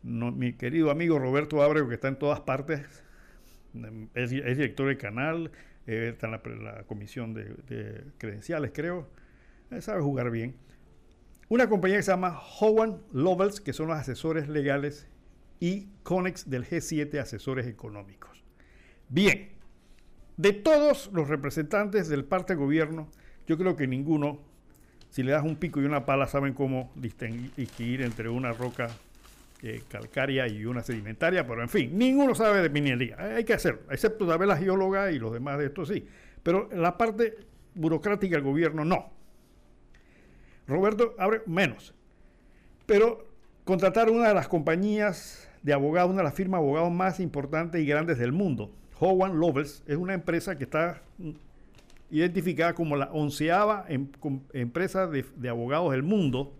mi querido amigo Roberto Ábrego, que está en todas partes, es director del canal, eh, está en la, comisión de, credenciales, creo, eh, sabe jugar bien. Una compañía que se llama Howan Lovells, que son los asesores legales, y Conex del G7, asesores económicos. Bien, De todos los representantes del parte gobierno, yo creo que ninguno, si le das un pico y una pala, saben cómo distinguir entre una roca eh, calcárea y una sedimentaria, pero en fin, ninguno sabe de minería. Hay que hacerlo, excepto tal vez la geóloga y los demás de esto sí. Pero la parte burocrática del gobierno no. Roberto abre menos. Pero contratar una de las compañías de abogados, una de las firmas de abogados más importantes y grandes del mundo, Howan Lovells, es una empresa que está identificada como la onceava em, empresa de, abogados del mundo.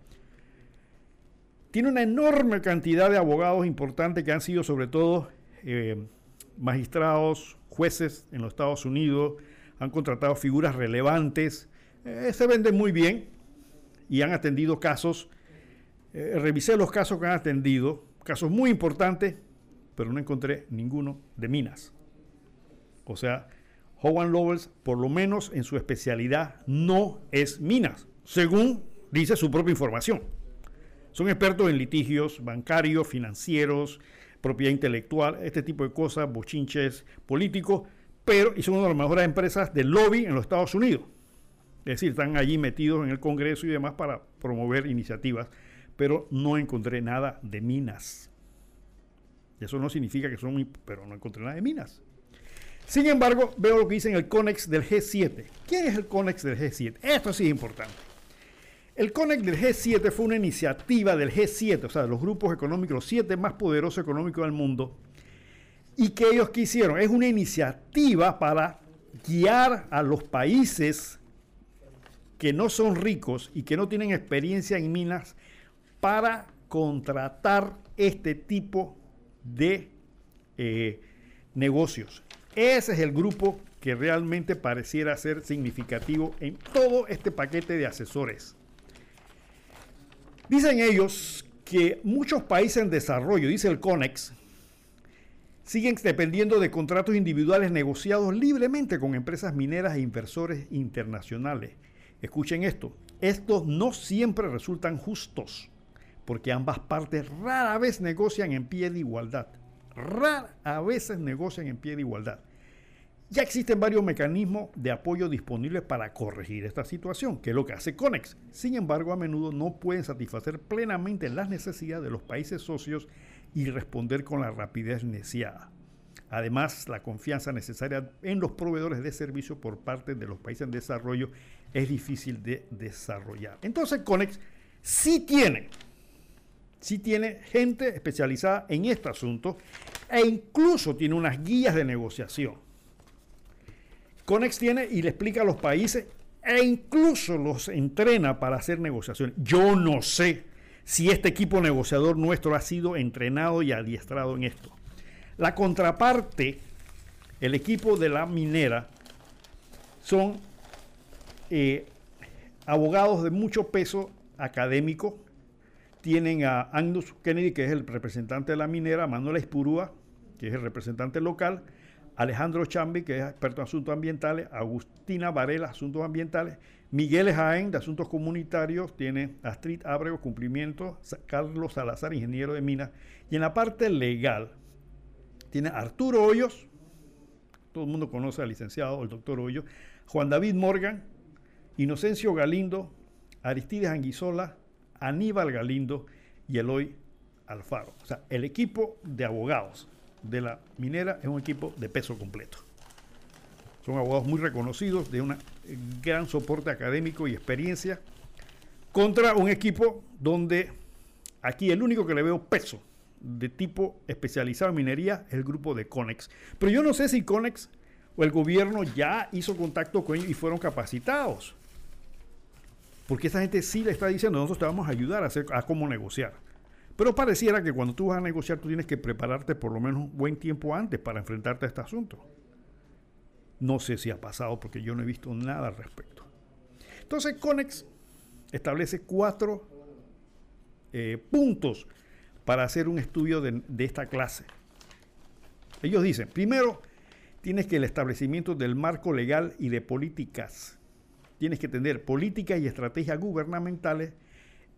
Tiene una enorme cantidad de abogados importantes que han sido sobre todo eh, magistrados, jueces en los Estados Unidos, han contratado figuras relevantes, eh, se venden muy bien y han atendido casos. Eh, revisé los casos que han atendido, casos muy importantes, pero no encontré ninguno de minas. O sea, Howard Lovells, por lo menos en su especialidad, no es minas, según dice su propia información. Son expertos en litigios bancarios, financieros, propiedad intelectual, este tipo de cosas, bochinches políticos, pero y son una de las mejores empresas de lobby en los Estados Unidos. Es decir, están allí metidos en el Congreso y demás para promover iniciativas, pero no encontré nada de minas. Eso no significa que son pero no encontré nada de minas. Sin embargo, veo lo que dice en el CONEX del G7. ¿Quién es el CONEX del G7? Esto sí es importante. El CONEX del G7 fue una iniciativa del G7, o sea, de los grupos económicos, los siete más poderosos económicos del mundo, y que ellos quisieron. Es una iniciativa para guiar a los países que no son ricos y que no tienen experiencia en minas para contratar este tipo de eh, negocios. Ese es el grupo que realmente pareciera ser significativo en todo este paquete de asesores. Dicen ellos que muchos países en desarrollo, dice el CONEX, siguen dependiendo de contratos individuales negociados libremente con empresas mineras e inversores internacionales. Escuchen esto, estos no siempre resultan justos, porque ambas partes rara vez negocian en pie de igualdad. Rara a veces negocian en pie de igualdad. Ya existen varios mecanismos de apoyo disponibles para corregir esta situación, que es lo que hace CONEX. Sin embargo, a menudo no pueden satisfacer plenamente las necesidades de los países socios y responder con la rapidez necesaria. Además, la confianza necesaria en los proveedores de servicios por parte de los países en desarrollo es difícil de desarrollar. Entonces, Conex sí tiene, sí tiene gente especializada en este asunto e incluso tiene unas guías de negociación. Conex tiene y le explica a los países e incluso los entrena para hacer negociaciones. Yo no sé si este equipo negociador nuestro ha sido entrenado y adiestrado en esto. La contraparte, el equipo de la minera, son eh, abogados de mucho peso académico. Tienen a Angus Kennedy, que es el representante de la minera, Manuel Espurúa, que es el representante local, Alejandro Chambi, que es experto en asuntos ambientales, Agustina Varela, asuntos ambientales, Miguel Jaén, de Asuntos Comunitarios, tiene Astrid Ábrego, Cumplimiento, Carlos Salazar, Ingeniero de Minas. Y en la parte legal, tiene Arturo Hoyos, todo el mundo conoce al licenciado, el doctor Hoyos, Juan David Morgan, Inocencio Galindo, Aristides Anguizola, Aníbal Galindo y Eloy Alfaro. O sea, el equipo de abogados de la minera es un equipo de peso completo. Son abogados muy reconocidos, de un gran soporte académico y experiencia, contra un equipo donde aquí el único que le veo peso de tipo especializado en minería es el grupo de Conex. Pero yo no sé si Conex o el gobierno ya hizo contacto con ellos y fueron capacitados. Porque esa gente sí le está diciendo, nosotros te vamos a ayudar a, hacer, a cómo negociar. Pero pareciera que cuando tú vas a negociar, tú tienes que prepararte por lo menos un buen tiempo antes para enfrentarte a este asunto. No sé si ha pasado porque yo no he visto nada al respecto. Entonces, Conex establece cuatro eh, puntos para hacer un estudio de, de esta clase. Ellos dicen, primero, tienes que el establecimiento del marco legal y de políticas. Tienes que tener políticas y estrategias gubernamentales,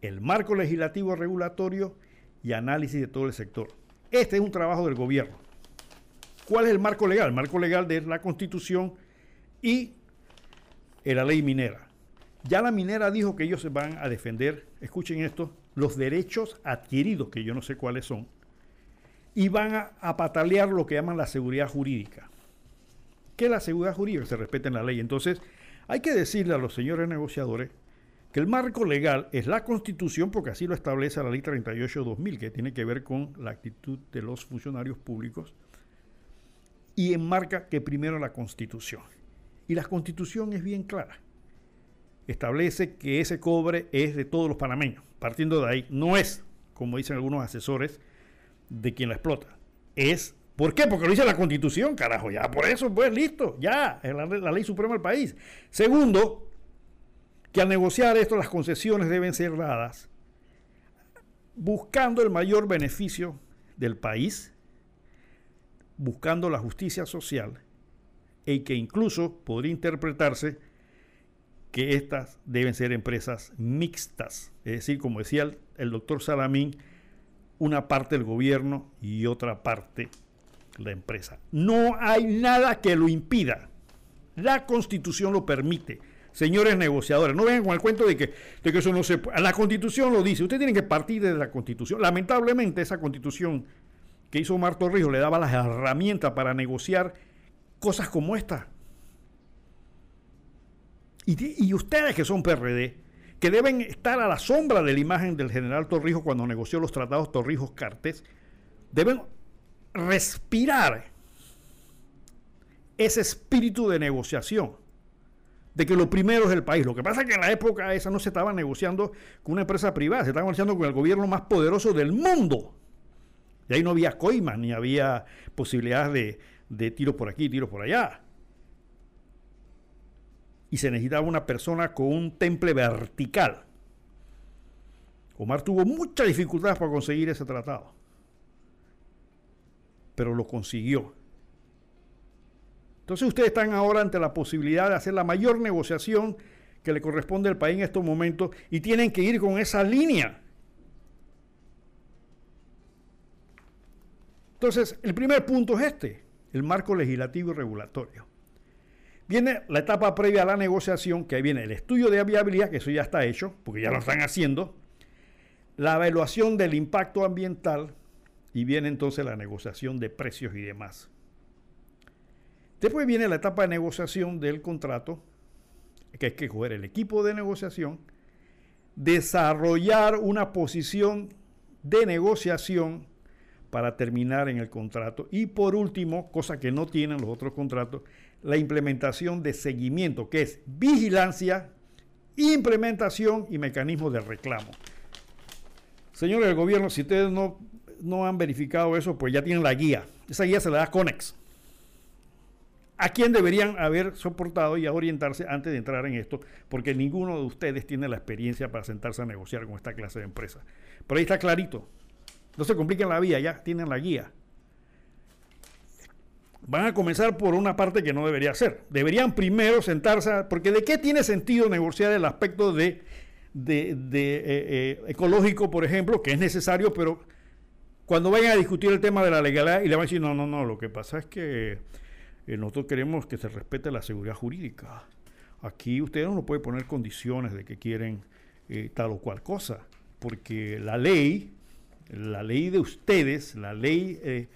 el marco legislativo regulatorio y análisis de todo el sector. Este es un trabajo del gobierno. ¿Cuál es el marco legal? El marco legal de la Constitución y la ley minera. Ya la minera dijo que ellos se van a defender, escuchen esto, los derechos adquiridos, que yo no sé cuáles son, y van a, patalear lo que llaman la seguridad jurídica. Que la seguridad jurídica se respete en la ley. Entonces, hay que decirle a los señores negociadores que el marco legal es la Constitución, porque así lo establece la Ley 38-2000, que tiene que ver con la actitud de los funcionarios públicos, y enmarca que primero la Constitución. Y la Constitución es bien clara. Establece que ese cobre es de todos los panameños. Partiendo de ahí, no es, como dicen algunos asesores, de quien la explota. Es, ¿por qué? Porque lo dice la Constitución, carajo, ya, por eso, pues listo, ya, es la, ley suprema del país. Segundo, que al negociar esto las concesiones deben ser dadas buscando el mayor beneficio del país, buscando la justicia social, y que incluso podría interpretarse que estas deben ser empresas mixtas, es decir, como decía el doctor Salamín, una parte del gobierno y otra parte la empresa. No hay nada que lo impida. La constitución lo permite señores negociadores. No vengan con el cuento de que, de que eso no se puede. La constitución lo dice. Ustedes tienen que partir de la constitución. Lamentablemente, esa constitución que hizo Omar Torrijos le daba las herramientas para negociar cosas como esta. Y, y, ustedes que son PRD, que deben estar a la sombra de la imagen del general Torrijos cuando negoció los tratados Torrijos-Cartes, deben respirar ese espíritu de negociación de que lo primero es el país. Lo que pasa es que en la época esa no se estaba negociando con una empresa privada, se estaba negociando con el gobierno más poderoso del mundo. Y ahí no había coimas, ni había posibilidades de, de tiros por aquí, tiros por allá. Y se necesitaba una persona con un temple vertical. Omar tuvo muchas dificultades para conseguir ese tratado. Pero lo consiguió. Entonces ustedes están ahora ante la posibilidad de hacer la mayor negociación que le corresponde al país en estos momentos y tienen que ir con esa línea. Entonces, el primer punto es este, el marco legislativo y regulatorio. Viene la etapa previa a la negociación, que ahí viene el estudio de viabilidad, que eso ya está hecho, porque ya lo están haciendo, la evaluación del impacto ambiental y viene entonces la negociación de precios y demás. Después viene la etapa de negociación del contrato, que hay que coger el equipo de negociación, desarrollar una posición de negociación para terminar en el contrato. Y por último, cosa que no tienen los otros contratos, la implementación de seguimiento, que es vigilancia, implementación y mecanismo de reclamo. Señores del gobierno, si ustedes no, no han verificado eso, pues ya tienen la guía. Esa guía se la da CONEX a quién deberían haber soportado y a orientarse antes de entrar en esto, porque ninguno de ustedes tiene la experiencia para sentarse a negociar con esta clase de empresa. Pero ahí está clarito. No se compliquen la vía, ya tienen la guía. Van a comenzar por una parte que no debería ser. Deberían primero sentarse, porque ¿de qué tiene sentido negociar el aspecto de, de, eh, eh, ecológico, por ejemplo, que es necesario, pero cuando vayan a discutir el tema de la legalidad y le van a decir, no, no, no, lo que pasa es que eh, nosotros queremos que se respete la seguridad jurídica. Aquí ustedes no pueden poner condiciones de que quieren eh, tal o cual cosa, porque la ley, la ley de ustedes, la ley eh,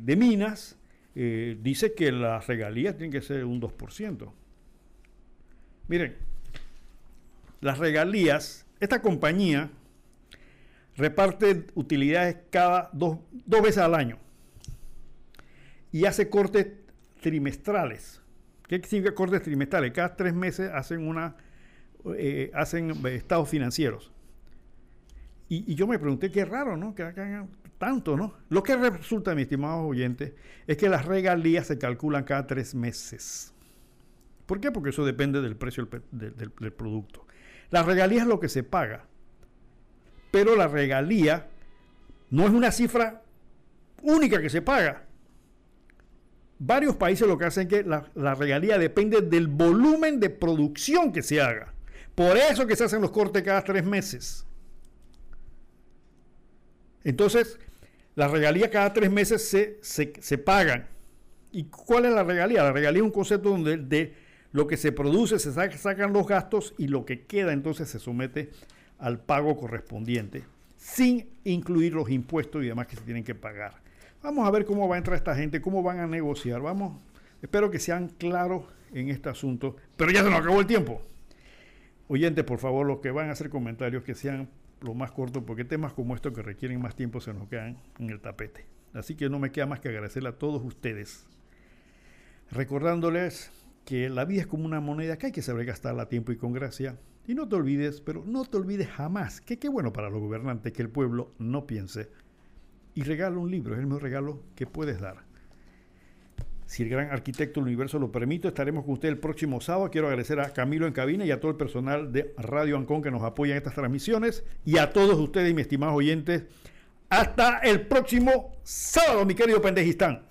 de minas, dice que las regalías tienen que ser un 2%. Miren, las regalías, esta compañía reparte utilidades cada dos, dos veces al año y hace cortes trimestrales. ¿Qué significa cortes trimestrales? Cada tres meses hacen una eh, hacen estados financieros. Y, yo me pregunté qué raro, ¿no? Que hagan tanto, ¿no? Lo que resulta, mi estimado oyente, es que las regalías se calculan cada tres meses. ¿Por qué? Porque eso depende del precio del, del producto. La regalía es lo que se paga. Pero la regalía no es una cifra única que se paga varios países lo que hacen es que la, regalía depende del volumen de producción que se haga. Por eso que se hacen los cortes cada tres meses. Entonces, Las regalías cada tres meses se, se, pagan. ¿Y cuál es la regalía? La regalía es un concepto donde de lo que se produce se sacan los gastos y lo que queda entonces se somete al pago correspondiente, sin incluir los impuestos y demás que se tienen que pagar. Vamos a ver cómo va a entrar esta gente, cómo van a negociar. Vamos, espero que sean claros en este asunto, pero ya se nos acabó el tiempo. Oyentes, por favor, los que van a hacer comentarios que sean lo más cortos, porque temas como estos que requieren más tiempo se nos quedan en el tapete. Así que no me queda más que agradecerle a todos ustedes, recordándoles que la vida es como una moneda que hay que saber gastarla a tiempo y con gracia. Y no te olvides, pero no te olvides jamás que qué bueno para los gobernantes que el pueblo no piense. Y regala un libro, es el mejor regalo que puedes dar. Si el gran arquitecto del universo lo permite, estaremos con usted el próximo sábado. Quiero agradecer a Camilo en cabina y a todo el personal de Radio Ancón que nos apoya en estas transmisiones y a todos ustedes, mis estimados oyentes. Hasta el próximo sábado, mi querido Pendejistán.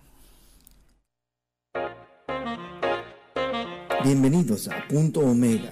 Bienvenidos a Punto Omega,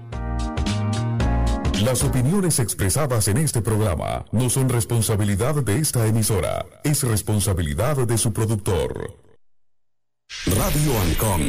Las opiniones expresadas en este programa no son responsabilidad de esta emisora, es responsabilidad de su productor. Radio Ancon